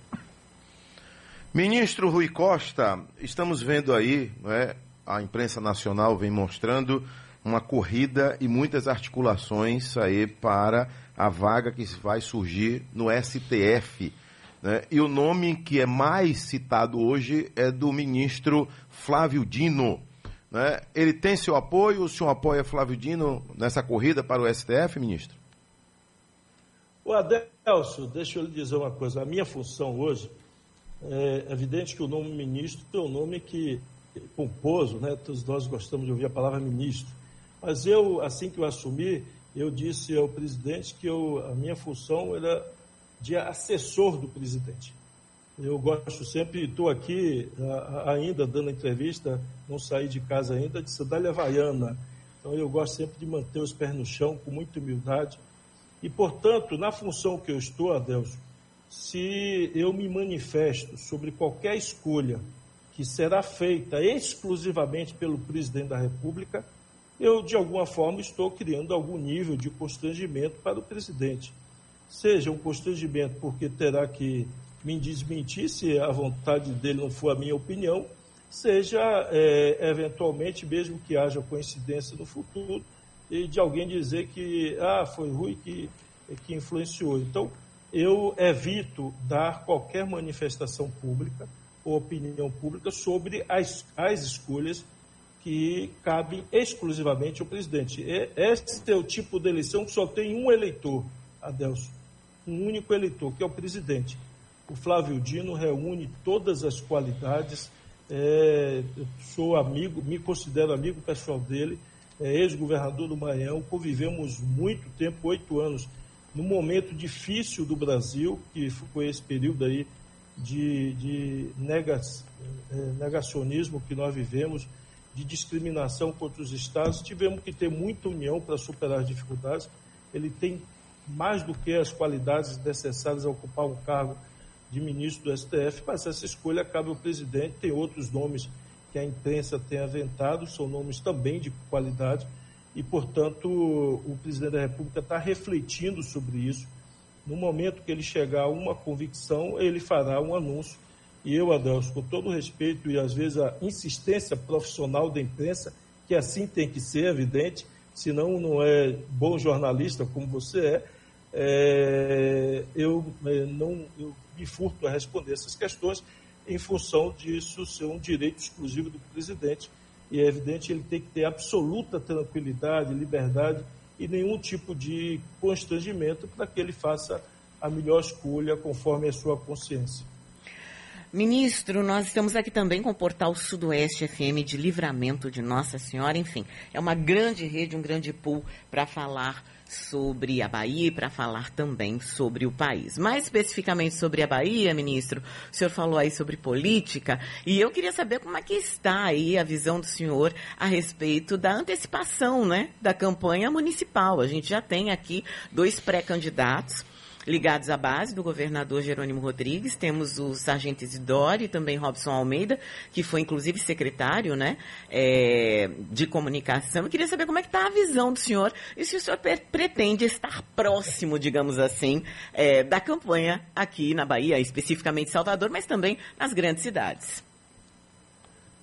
Ministro Rui Costa, estamos vendo aí, é, a imprensa nacional vem mostrando uma corrida e muitas articulações aí para a vaga que vai surgir no STF. Né? E o nome que é mais citado hoje é do ministro Flávio Dino. Né? Ele tem seu apoio? O senhor apoia Flávio Dino nessa corrida para o STF, ministro? O Adelso, deixa eu lhe dizer uma coisa. A minha função hoje, é evidente que o nome ministro é um nome que pomposo, né? Todos nós gostamos de ouvir a palavra ministro. Mas eu, assim que eu assumi, eu disse ao presidente que eu, a minha função era de assessor do presidente. Eu gosto sempre, estou aqui ainda dando entrevista, não saí de casa ainda, de sandália havaiana. Então eu gosto sempre de manter os pés no chão com muita humildade e, portanto, na função que eu estou, Adelso, se eu me manifesto sobre qualquer escolha que será feita exclusivamente pelo presidente da República, eu, de alguma forma, estou criando algum nível de constrangimento para o presidente. Seja um constrangimento porque terá que me desmentir se a vontade dele não for a minha opinião, seja, é, eventualmente, mesmo que haja coincidência no futuro, e de alguém dizer que ah, foi Rui que, que influenciou. Então, eu evito dar qualquer manifestação pública opinião pública sobre as, as escolhas que cabem exclusivamente ao presidente. Esse é o tipo de eleição que só tem um eleitor, Adelso, um único eleitor, que é o presidente. O Flávio Dino reúne todas as qualidades, é, sou amigo, me considero amigo pessoal dele, é, ex-governador do Maranhão, convivemos muito tempo, oito anos, num momento difícil do Brasil, que foi esse período aí de, de é, negacionismo que nós vivemos, de discriminação contra os estados. Tivemos que ter muita união para superar as dificuldades. Ele tem mais do que as qualidades necessárias a ocupar um cargo de ministro do STF, mas essa escolha cabe ao presidente. Tem outros nomes que a imprensa tem aventado, são nomes também de qualidade, e, portanto, o presidente da República está refletindo sobre isso. No momento que ele chegar a uma convicção, ele fará um anúncio. E eu, Adelso, com todo respeito e às vezes a insistência profissional da imprensa, que assim tem que ser, evidente, senão não é bom jornalista como você é, é eu, é, não, eu me furto a responder essas questões em função disso ser um direito exclusivo do presidente. E é evidente ele tem que ter absoluta tranquilidade, liberdade e nenhum tipo de constrangimento para que ele faça a melhor escolha conforme a sua consciência. Ministro, nós estamos aqui também com o portal Sudoeste FM de Livramento de Nossa Senhora. Enfim, é uma grande rede, um grande pool para falar sobre a Bahia e para falar também sobre o país. Mais especificamente sobre a Bahia, ministro, o senhor falou aí sobre política e eu queria saber como é que está aí a visão do senhor a respeito da antecipação, né, da campanha municipal. A gente já tem aqui dois pré-candidatos ligados à base do governador Jerônimo Rodrigues. Temos o sargento e também Robson Almeida, que foi inclusive secretário né, é, de comunicação. Eu queria saber como é que está a visão do senhor e se o senhor pretende estar próximo, digamos assim, é, da campanha aqui na Bahia, especificamente Salvador, mas também nas grandes cidades.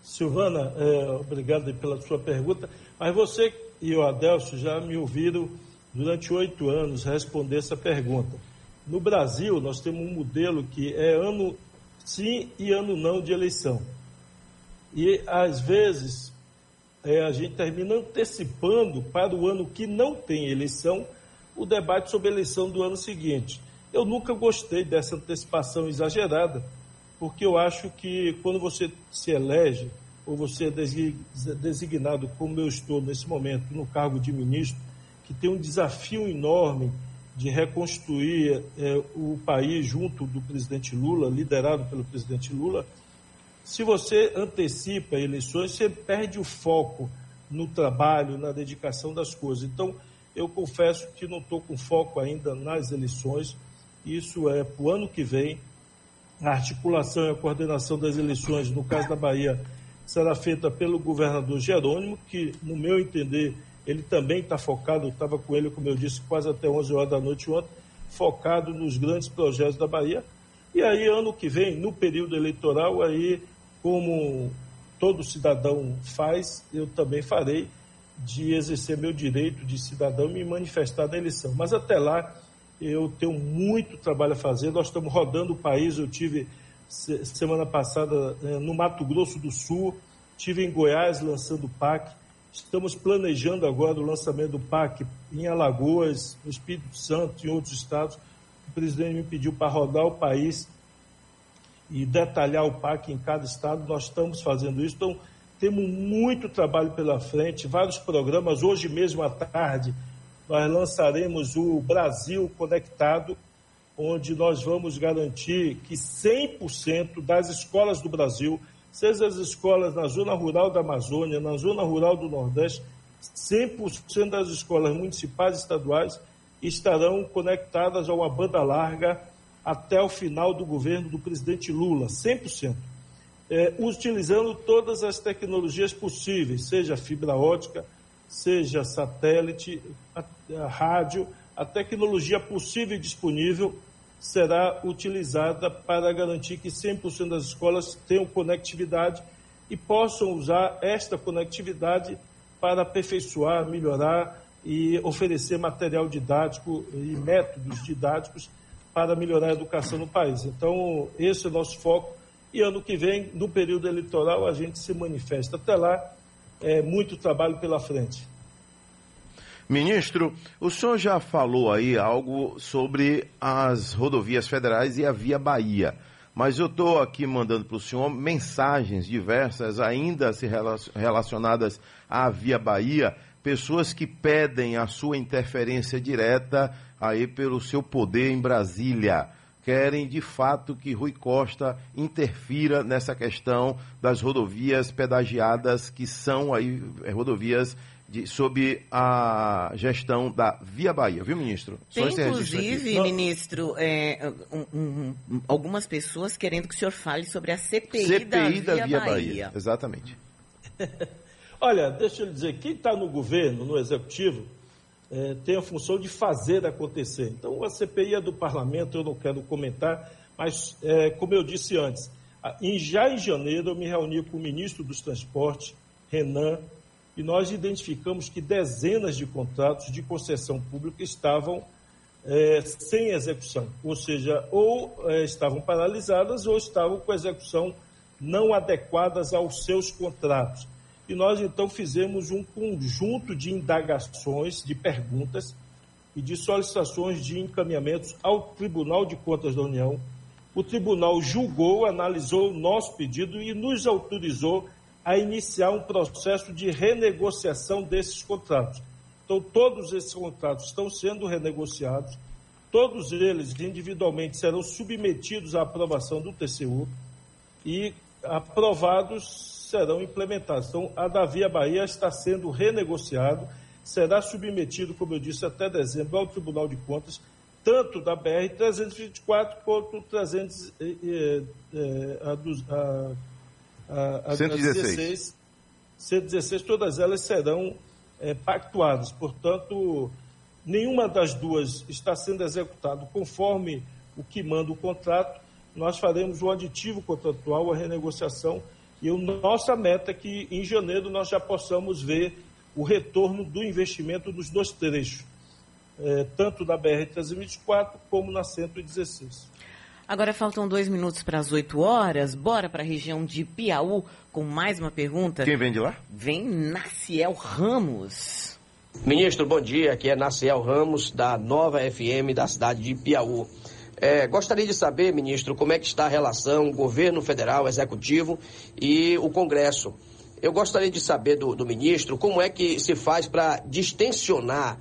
Silvana, é, obrigado pela sua pergunta. Mas você e o Adelso já me ouviram durante oito anos responder essa pergunta. No Brasil, nós temos um modelo que é ano sim e ano não de eleição. E, às vezes, é, a gente termina antecipando para o ano que não tem eleição o debate sobre a eleição do ano seguinte. Eu nunca gostei dessa antecipação exagerada, porque eu acho que quando você se elege, ou você é designado, como eu estou nesse momento, no cargo de ministro, que tem um desafio enorme de reconstruir é, o país junto do presidente Lula, liderado pelo presidente Lula, se você antecipa eleições, você perde o foco no trabalho, na dedicação das coisas. Então, eu confesso que não estou com foco ainda nas eleições. Isso é para o ano que vem. A articulação e a coordenação das eleições, no caso da Bahia, será feita pelo governador Jerônimo, que, no meu entender, ele também está focado, estava com ele, como eu disse, quase até 11 horas da noite ontem, focado nos grandes projetos da Bahia. E aí, ano que vem, no período eleitoral, aí, como todo cidadão faz, eu também farei de exercer meu direito de cidadão e me manifestar na eleição. Mas até lá, eu tenho muito trabalho a fazer. Nós estamos rodando o país. Eu tive semana passada eh, no Mato Grosso do Sul, tive em Goiás lançando o PAC. Estamos planejando agora o lançamento do PAC em Alagoas, no Espírito Santo e outros estados. O presidente me pediu para rodar o país e detalhar o PAC em cada estado. Nós estamos fazendo isso. Então, temos muito trabalho pela frente, vários programas. Hoje mesmo à tarde, nós lançaremos o Brasil Conectado, onde nós vamos garantir que 100% das escolas do Brasil seja as escolas na zona rural da Amazônia, na zona rural do Nordeste, 100% das escolas municipais e estaduais estarão conectadas a uma banda larga até o final do governo do presidente Lula, 100%. É, utilizando todas as tecnologias possíveis, seja fibra ótica, seja satélite, a, a rádio, a tecnologia possível e disponível será utilizada para garantir que 100% das escolas tenham conectividade e possam usar esta conectividade para aperfeiçoar, melhorar e oferecer material didático e métodos didáticos para melhorar a educação no país. Então, esse é o nosso foco. E ano que vem, no período eleitoral, a gente se manifesta. Até lá, é muito trabalho pela frente. Ministro, o senhor já falou aí algo sobre as rodovias federais e a Via Bahia, mas eu estou aqui mandando para o senhor mensagens diversas, ainda se relacionadas à Via Bahia, pessoas que pedem a sua interferência direta aí pelo seu poder em Brasília. Querem de fato que Rui Costa interfira nessa questão das rodovias pedagiadas, que são aí rodovias de, sob a gestão da Via Bahia, viu, ministro? Tem, inclusive, ministro, é, um, um, algumas pessoas querendo que o senhor fale sobre a CPI, CPI da, Via, da Via Bahia. Bahia. Exatamente. Olha, deixa eu dizer, quem está no governo, no executivo, é, tem a função de fazer acontecer. Então, a CPI é do parlamento, eu não quero comentar, mas, é, como eu disse antes, em, já em janeiro eu me reuni com o ministro dos Transportes, Renan, e nós identificamos que dezenas de contratos de concessão pública estavam é, sem execução, ou seja, ou é, estavam paralisadas ou estavam com execução não adequadas aos seus contratos. E nós então fizemos um conjunto de indagações, de perguntas e de solicitações de encaminhamentos ao Tribunal de Contas da União. O tribunal julgou, analisou o nosso pedido e nos autorizou a iniciar um processo de renegociação desses contratos. Então, todos esses contratos estão sendo renegociados, todos eles individualmente serão submetidos à aprovação do TCU e aprovados serão implementados. Então, a da Via Bahia está sendo renegociado, será submetido, como eu disse, até dezembro ao Tribunal de Contas, tanto da BR-324 quanto 300, eh, eh, eh, a, a, a, a 116. 116, todas elas serão é, pactuadas. Portanto, nenhuma das duas está sendo executada conforme o que manda o contrato. Nós faremos o aditivo contratual, a renegociação, e a nossa meta é que em janeiro nós já possamos ver o retorno do investimento dos dois trechos, é, tanto da BR-324 como na 116. Agora faltam dois minutos para as 8 horas. Bora para a região de Piauí com mais uma pergunta. Quem vem de lá? Vem Naciel Ramos. Ministro, bom dia. Aqui é Naciel Ramos, da Nova FM da cidade de Piauí. É, gostaria de saber, ministro, como é que está a relação governo federal, executivo e o Congresso. Eu gostaria de saber do, do ministro como é que se faz para distensionar,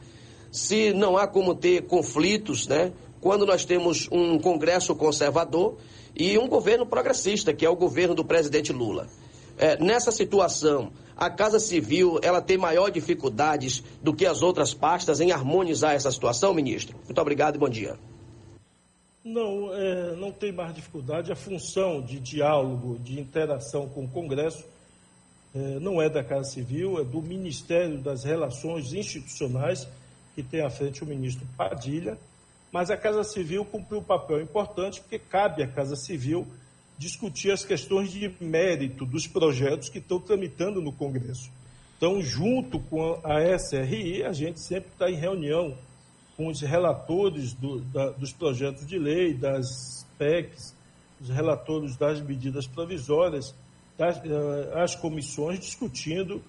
se não há como ter conflitos, né? Quando nós temos um Congresso conservador e um governo progressista, que é o governo do presidente Lula. É, nessa situação, a Casa Civil ela tem maior dificuldades do que as outras pastas em harmonizar essa situação, ministro? Muito obrigado e bom dia. Não, é, não tem mais dificuldade. A função de diálogo, de interação com o Congresso é, não é da Casa Civil, é do Ministério das Relações Institucionais, que tem à frente o ministro Padilha mas a Casa Civil cumpriu um papel importante, porque cabe à Casa Civil discutir as questões de mérito dos projetos que estão tramitando no Congresso. Então, junto com a SRI, a gente sempre está em reunião com os relatores do, da, dos projetos de lei, das PECs, os relatores das medidas provisórias, das, eh, as comissões discutindo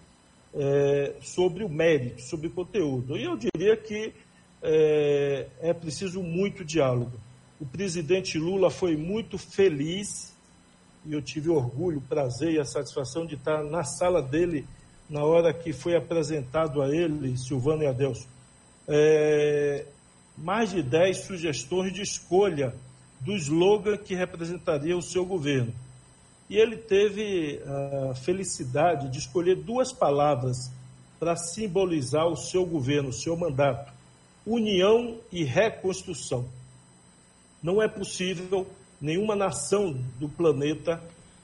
é, sobre o mérito, sobre o conteúdo. E eu diria que é, é preciso muito diálogo. O presidente Lula foi muito feliz e eu tive orgulho, prazer e a satisfação de estar na sala dele na hora que foi apresentado a ele, Silvano e Adelso, é, mais de 10 sugestões de escolha do slogan que representaria o seu governo. E ele teve a felicidade de escolher duas palavras para simbolizar o seu governo, o seu mandato união e reconstrução. Não é possível nenhuma nação do planeta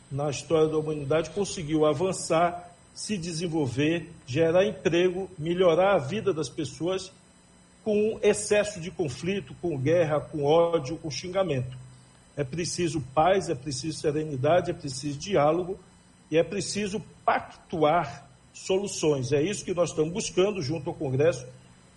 na história da humanidade conseguiu avançar, se desenvolver, gerar emprego, melhorar a vida das pessoas com excesso de conflito, com guerra, com ódio, com xingamento. É preciso paz, é preciso serenidade, é preciso diálogo e é preciso pactuar soluções. É isso que nós estamos buscando junto ao Congresso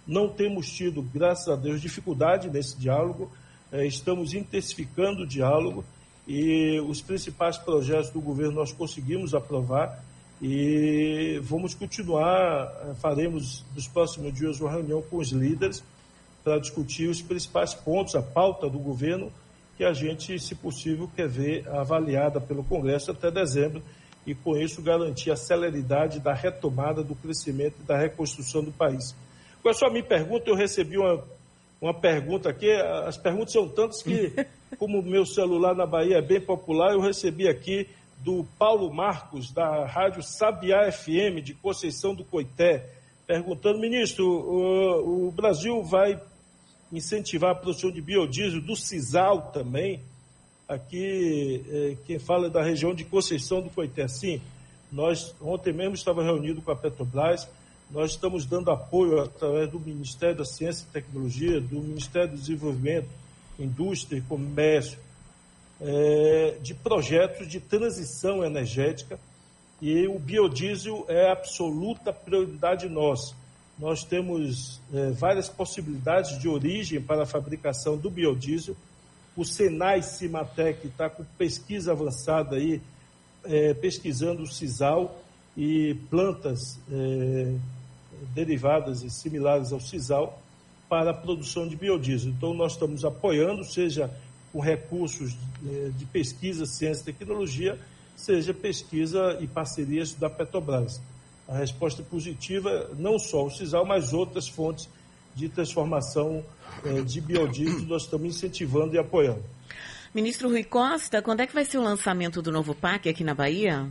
não temos tido, graças a Deus, dificuldade nesse diálogo, é, estamos intensificando o diálogo e os principais projetos do governo nós conseguimos aprovar e vamos continuar, é, faremos nos próximos dias uma reunião com os líderes para discutir os principais pontos, a pauta do governo, que a gente, se possível, quer ver avaliada pelo Congresso até dezembro e, com isso, garantir a celeridade da retomada do crescimento e da reconstrução do país. Com a sua minha pergunta, eu recebi uma, uma pergunta aqui. As perguntas são tantas que, como o meu celular na Bahia é bem popular, eu recebi aqui do Paulo Marcos, da Rádio Sabiá FM, de Conceição do Coité. perguntando, ministro, o, o Brasil vai incentivar a produção de biodiesel do Cisal também? Aqui, eh, quem fala é da região de Conceição do Coité. Sim, nós ontem mesmo estava reunido com a Petrobras, nós estamos dando apoio através do Ministério da Ciência e Tecnologia, do Ministério do Desenvolvimento, Indústria e Comércio, é, de projetos de transição energética e o biodiesel é absoluta prioridade nossa. Nós temos é, várias possibilidades de origem para a fabricação do biodiesel. O Senai Cimatec está com pesquisa avançada aí, é, pesquisando o sisal e plantas é, derivadas e similares ao sisal para a produção de biodiesel. Então, nós estamos apoiando, seja com recursos de, de pesquisa, ciência e tecnologia, seja pesquisa e parcerias da Petrobras. A resposta positiva, não só o CISAL, mas outras fontes de transformação eh, de biodiesel, nós estamos incentivando e apoiando. Ministro Rui Costa, quando é que vai ser o lançamento do novo PAC aqui na Bahia?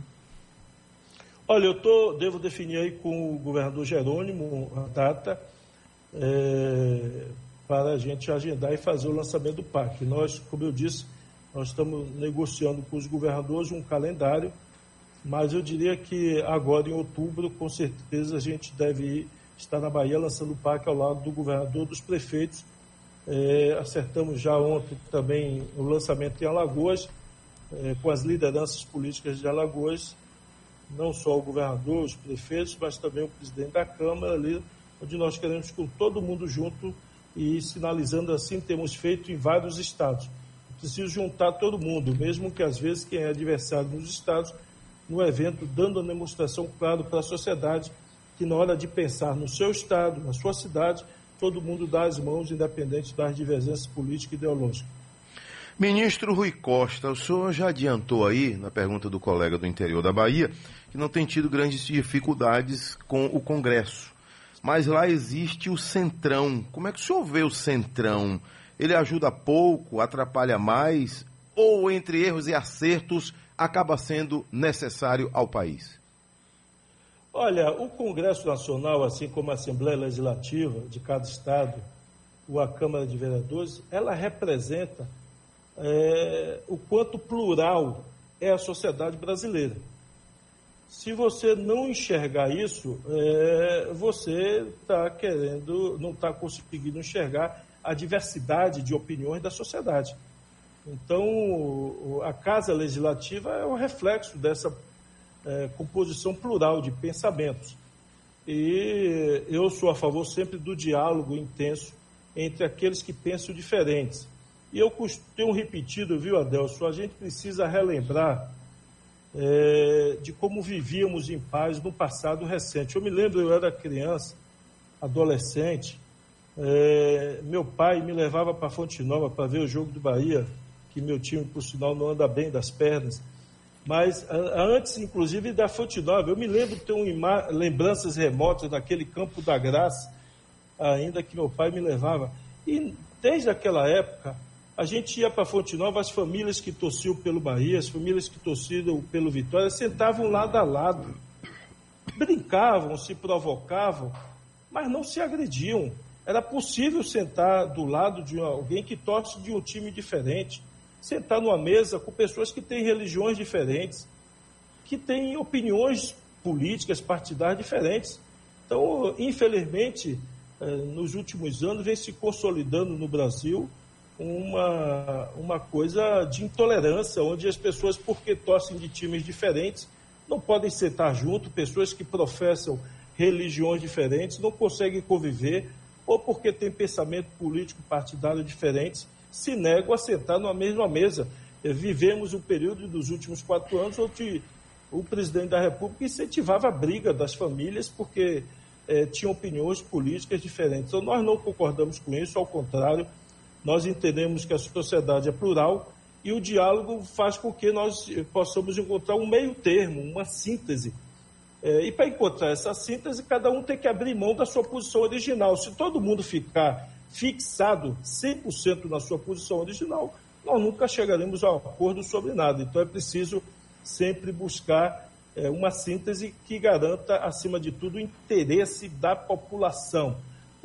Olha, eu tô, devo definir aí com o governador Jerônimo a data é, para a gente agendar e fazer o lançamento do PAC. Nós, como eu disse, nós estamos negociando com os governadores um calendário, mas eu diria que agora, em outubro, com certeza a gente deve estar na Bahia lançando o PAC ao lado do governador, dos prefeitos. É, acertamos já ontem também o lançamento em Alagoas, é, com as lideranças políticas de Alagoas, não só o governador, os prefeitos, mas também o presidente da Câmara ali, onde nós queremos com todo mundo junto e sinalizando assim temos feito em vários estados preciso juntar todo mundo, mesmo que às vezes quem é adversário nos estados, no evento, dando uma demonstração clara para a sociedade que na hora de pensar no seu estado, na sua cidade, todo mundo dá as mãos, independente das divergências políticas e ideológicas. Ministro Rui Costa, o senhor já adiantou aí, na pergunta do colega do interior da Bahia, que não tem tido grandes dificuldades com o Congresso. Mas lá existe o Centrão. Como é que o senhor vê o Centrão? ele ajuda pouco, atrapalha mais, ou entre erros e acertos acaba sendo necessário ao país? Olha, o Congresso Nacional, assim como a Assembleia Legislativa de cada estado, ou a Câmara de Vereadores, ela representa é, o quanto plural é a sociedade brasileira. Se você não enxergar isso, é, você está querendo, não está conseguindo enxergar a diversidade de opiniões da sociedade. Então, a Casa Legislativa é o reflexo dessa é, composição plural de pensamentos. E eu sou a favor sempre do diálogo intenso entre aqueles que pensam diferentes. E eu tenho repetido, viu, Adelso, a gente precisa relembrar é, de como vivíamos em paz no passado recente. Eu me lembro, eu era criança, adolescente, é, meu pai me levava para Fonte Nova para ver o jogo do Bahia, que meu time, por sinal, não anda bem das pernas. Mas antes, inclusive, da Fonte Nova, eu me lembro de ter um lembranças remotas daquele Campo da Graça, ainda que meu pai me levava. E desde aquela época, a gente ia para Fonte Nova, as famílias que torciam pelo Bahia, as famílias que torciam pelo Vitória, sentavam lado a lado, brincavam, se provocavam, mas não se agrediam era possível sentar do lado de alguém que torce de um time diferente, sentar numa mesa com pessoas que têm religiões diferentes, que têm opiniões políticas, partidárias diferentes. Então, infelizmente, eh, nos últimos anos vem se consolidando no Brasil uma, uma coisa de intolerância, onde as pessoas, porque torcem de times diferentes, não podem sentar junto, pessoas que professam religiões diferentes não conseguem conviver, ou porque tem pensamento político partidário diferentes, se negam a sentar numa mesma mesa. Eh, vivemos um período dos últimos quatro anos onde o presidente da República incentivava a briga das famílias porque eh, tinham opiniões políticas diferentes. Então, nós não concordamos com isso, ao contrário, nós entendemos que a sociedade é plural e o diálogo faz com que nós possamos encontrar um meio termo, uma síntese é, e para encontrar essa síntese, cada um tem que abrir mão da sua posição original. Se todo mundo ficar fixado 100% na sua posição original, nós nunca chegaremos a um acordo sobre nada. Então é preciso sempre buscar é, uma síntese que garanta, acima de tudo, o interesse da população.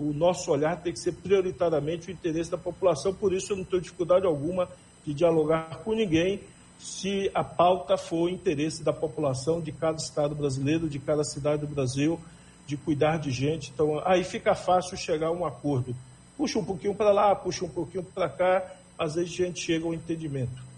O nosso olhar tem que ser prioritariamente o interesse da população, por isso eu não tenho dificuldade alguma de dialogar com ninguém se a pauta for o interesse da população de cada estado brasileiro, de cada cidade do Brasil, de cuidar de gente. Então, aí fica fácil chegar a um acordo. Puxa um pouquinho para lá, puxa um pouquinho para cá, às vezes a gente chega ao entendimento.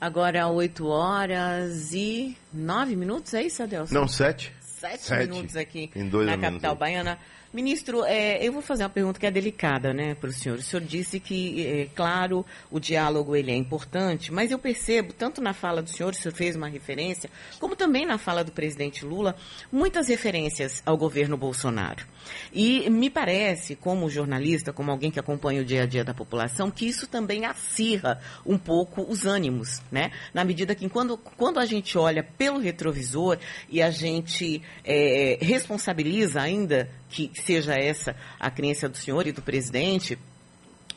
Agora, 8 horas e 9 minutos, é isso, Adelson? Não, 7. 7 minutos aqui em dois na capital baiana. Ministro, é, eu vou fazer uma pergunta que é delicada, né, para o senhor. O senhor disse que, é, claro, o diálogo ele é importante, mas eu percebo, tanto na fala do senhor, o senhor fez uma referência, como também na fala do presidente Lula, muitas referências ao governo Bolsonaro. E me parece, como jornalista, como alguém que acompanha o dia a dia da população, que isso também acirra um pouco os ânimos, né? Na medida que quando, quando a gente olha pelo retrovisor e a gente é, responsabiliza ainda que seja essa a crença do senhor e do presidente,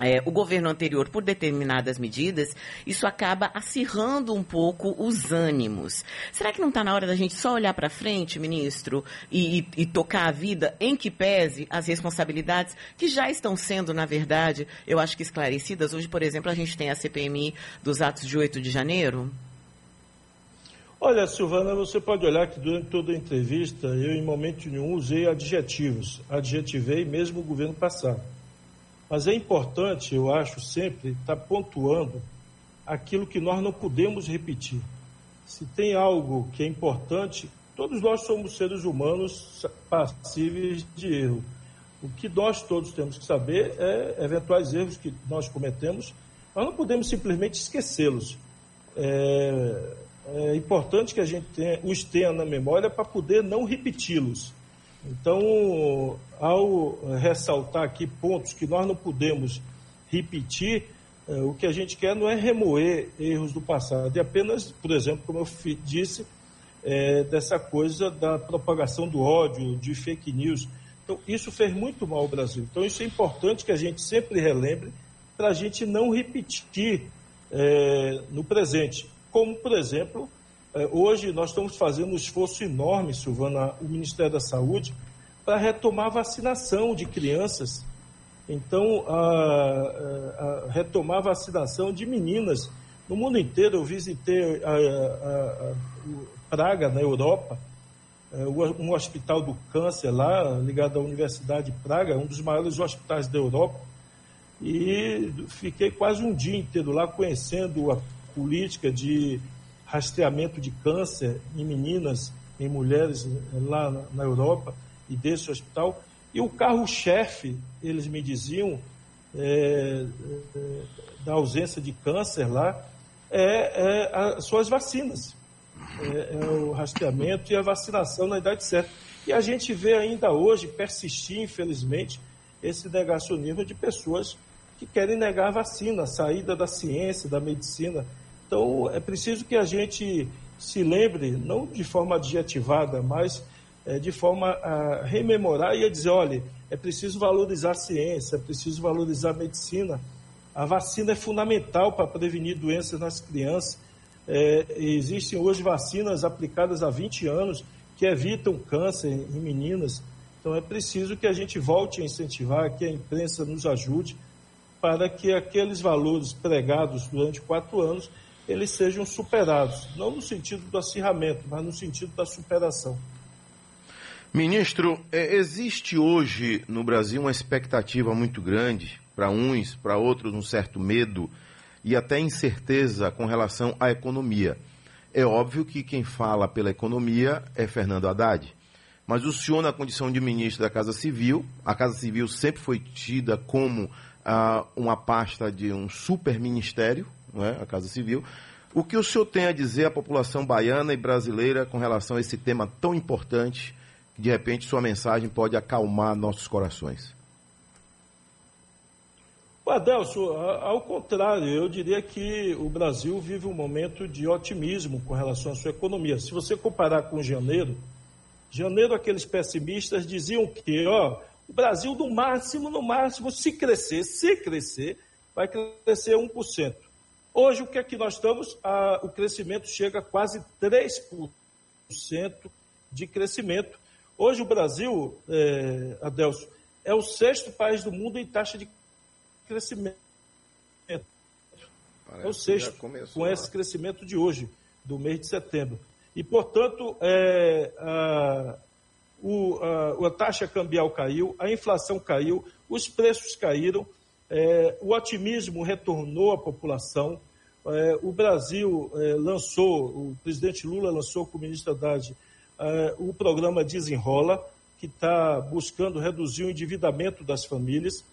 é, o governo anterior por determinadas medidas, isso acaba acirrando um pouco os ânimos. Será que não está na hora da gente só olhar para frente, ministro, e, e, e, tocar a vida em que pese as responsabilidades que já estão sendo, na verdade, eu acho que esclarecidas? Hoje, por exemplo, a gente tem a CPMI dos atos de 8 de janeiro. Olha, Silvana, você pode olhar que durante toda a entrevista eu, em momento nenhum, usei adjetivos. Adjetivei mesmo o governo passado. Mas é importante, eu acho, sempre estar pontuando aquilo que nós não podemos repetir. Se tem algo que é importante, todos nós somos seres humanos passíveis de erro. O que nós todos temos que saber é eventuais erros que nós cometemos, nós não podemos simplesmente esquecê-los. É, é importante que a gente tenha, os tenha na memória para poder não repeti-los. Então, ao ressaltar aqui pontos que nós não podemos repetir, é, o que a gente quer não é remoer erros do passado, é apenas, por exemplo, como eu disse, é, dessa coisa da propagação do ódio, de fake news. Então, isso fez muito mal ao Brasil. Então, isso é importante que a gente sempre relembre para a gente não repetir é, no presente como, por exemplo, eh, hoje nós estamos fazendo um esforço enorme, Silvana, o Ministério da Saúde, para retomar a vacinação de crianças. Então, a, a, a retomar a vacinação de meninas. No mundo inteiro, eu visitei a, Praga, na Europa, eh, um hospital do câncer lá, ligado à Universidade de Praga, um dos maiores hospitais da Europa, e fiquei quase um dia inteiro lá conhecendo a política de rastreamento de câncer em meninas, em mulheres lá na, Europa e desse hospital. E o carro-chefe, eles me diziam, é, é, da ausência de câncer lá, é, é as suas vacinas. É, é, o rastreamento e a vacinação na idade certa. E a gente vê ainda hoje persistir, infelizmente, esse negacionismo de pessoas que querem negar a vacina, a saída da ciência, da medicina então, é preciso que a gente se lembre, não de forma adjetivada, mas é, de forma a rememorar e a dizer: olha, é preciso valorizar a ciência, é preciso valorizar a medicina. A vacina é fundamental para prevenir doenças nas crianças. É, existem hoje vacinas aplicadas há 20 anos que evitam câncer em meninas. Então é preciso que a gente volte a incentivar, que a imprensa nos ajude para que aqueles valores pregados durante quatro anos eles sejam superados, não no sentido do acirramento, mas no sentido da superação. Ministro, é, existe hoje no Brasil uma expectativa muito grande, para uns, para outros, um certo medo e até incerteza com relação à economia. É óbvio que quem fala pela economia é Fernando Haddad. Mas o senhor, na condição de ministro da Casa Civil, a Casa Civil sempre foi tida como ah, uma pasta de um super ministério, não é? a Casa Civil. O que o senhor tem a dizer à população baiana e brasileira com relação a esse tema tão importante, que de repente sua mensagem pode acalmar nossos corações? Adelso, ao contrário, eu diria que o Brasil vive um momento de otimismo com relação à sua economia. Se você comparar com janeiro, janeiro aqueles pessimistas diziam que, ó, o Brasil no máximo, no máximo, se crescer, se crescer, vai crescer 1%. Hoje, o que é que nós estamos? Ah, o crescimento chega a quase 3%. de crescimento. Hoje o Brasil, é, Adelso, é o sexto país do mundo em taxa de crescimento. Parece é o sexto, com esse crescimento de hoje, do mês de setembro. E, portanto, é, a, o, a, a, taxa cambial caiu, a inflação caiu, os preços caíram, é, o otimismo retornou à população. É, o Brasil é, lançou, o presidente Lula lançou com o ministro Haddad é, o programa Desenrola, que está buscando reduzir o endividamento das famílias.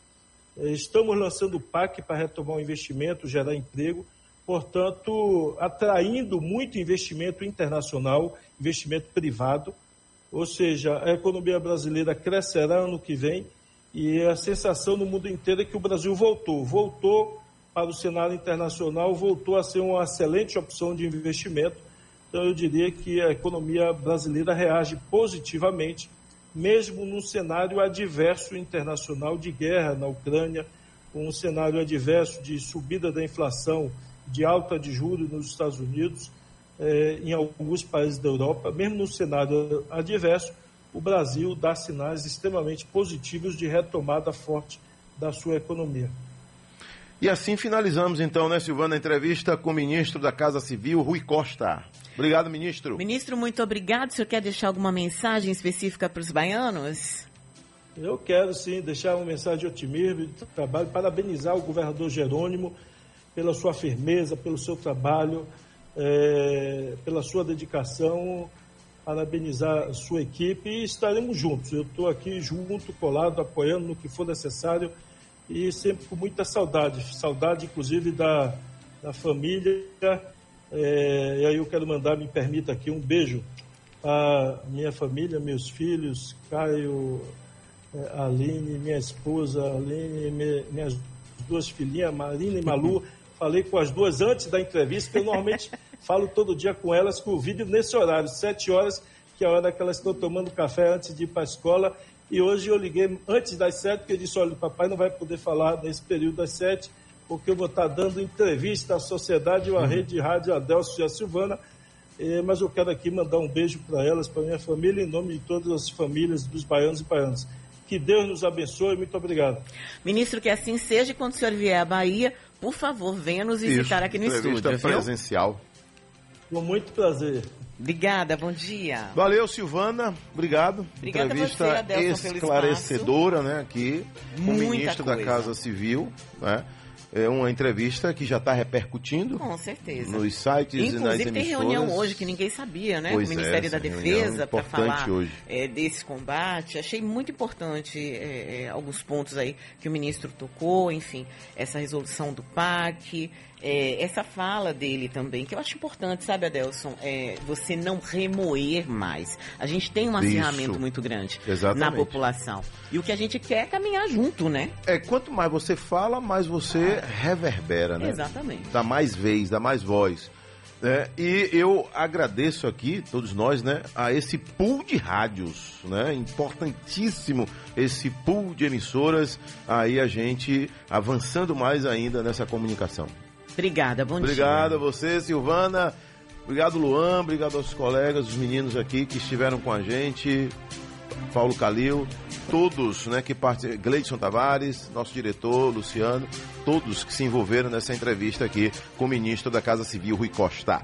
É, estamos lançando o PAC para retomar o investimento, gerar emprego portanto, atraindo muito investimento internacional, investimento privado, ou seja, a economia brasileira crescerá ano que vem e a sensação no mundo inteiro é que o Brasil voltou, voltou para o cenário internacional, voltou a ser uma excelente opção de investimento. Então, eu diria que a economia brasileira reage positivamente, mesmo num cenário adverso internacional de guerra na Ucrânia, com um cenário adverso de subida da inflação de alta de juros nos Estados Unidos, eh, em alguns países da Europa, mesmo no cenário adverso, o Brasil dá sinais extremamente positivos de retomada forte da sua economia. E assim finalizamos então, né, Silvana, a entrevista com o ministro da Casa Civil, Rui Costa. Obrigado, ministro. Ministro, muito obrigado. O senhor quer deixar alguma mensagem específica para os baianos? Eu quero sim deixar uma mensagem de otimismo, de trabalho, parabenizar o governador Jerônimo pela sua firmeza, pelo seu trabalho, é, pela sua dedicação, parabenizar a sua equipe e estaremos juntos. Eu estou aqui junto, colado, apoiando no que for necessário e sempre com muita saudade, saudade inclusive da, da família. É, e aí eu quero mandar, me permita aqui, um beijo à minha família, meus filhos, Caio, é, Aline, minha esposa, Aline, minhas duas filhinhas, Marina e Malu. Falei com as duas antes da entrevista, porque eu normalmente falo todo dia com elas com o vídeo nesse horário, sete horas, que é a hora que elas estão tomando café antes de ir para a escola. E hoje eu liguei antes das sete, porque eu disse, olha, o papai não vai poder falar nesse período das sete, porque eu vou estar dando entrevista à sociedade e à uhum. rede de rádio Adelso e a Silvana. Mas eu quero aqui mandar um beijo para elas, para minha família, em nome de todas as famílias dos baianos e baianas. Que Deus nos abençoe. Muito obrigado. Ministro, que assim seja. Quando o senhor vier à Bahia, por favor, venha nos visitar Isso, aqui no estúdio. Viu? presencial. Com muito prazer. Obrigada, bom dia. Valeu, Silvana. Obrigado. Obrigada Entrevista você, esclarecedora, né, aqui, com o ministro coisa. da Casa Civil, né? É uma entrevista que já está repercutindo. Com certeza. Nos sites Inclusive, e nas emissoras. tem reunião hoje que ninguém sabia, né? Pois o Ministério é, da Defesa para falar é, desse combate. Achei muito importante é, é, alguns pontos aí que o ministro tocou, enfim, essa resolução do PAC, é, essa fala dele também, que eu acho importante, sabe, Adelson? É, você não remoer mais. A gente tem um acirramento muito grande Exatamente. na população. E o que a gente quer é caminhar junto, né? É, quanto mais você fala, mais você ah. reverbera, né? Exatamente. Dá mais vez, dá mais voz. É, e eu agradeço aqui, todos nós, né, a esse pool de rádios, né, importantíssimo esse pool de emissoras, aí a gente avançando mais ainda nessa comunicação. Obrigada, bom Obrigado dia. Obrigado a você, Silvana. Obrigado, Luan. Obrigado aos colegas, os meninos aqui que estiveram com a gente. Paulo Calil, todos né, que participam, Gleidson Tavares, nosso diretor, Luciano, todos que se envolveram nessa entrevista aqui com o ministro da Casa Civil, Rui Costa.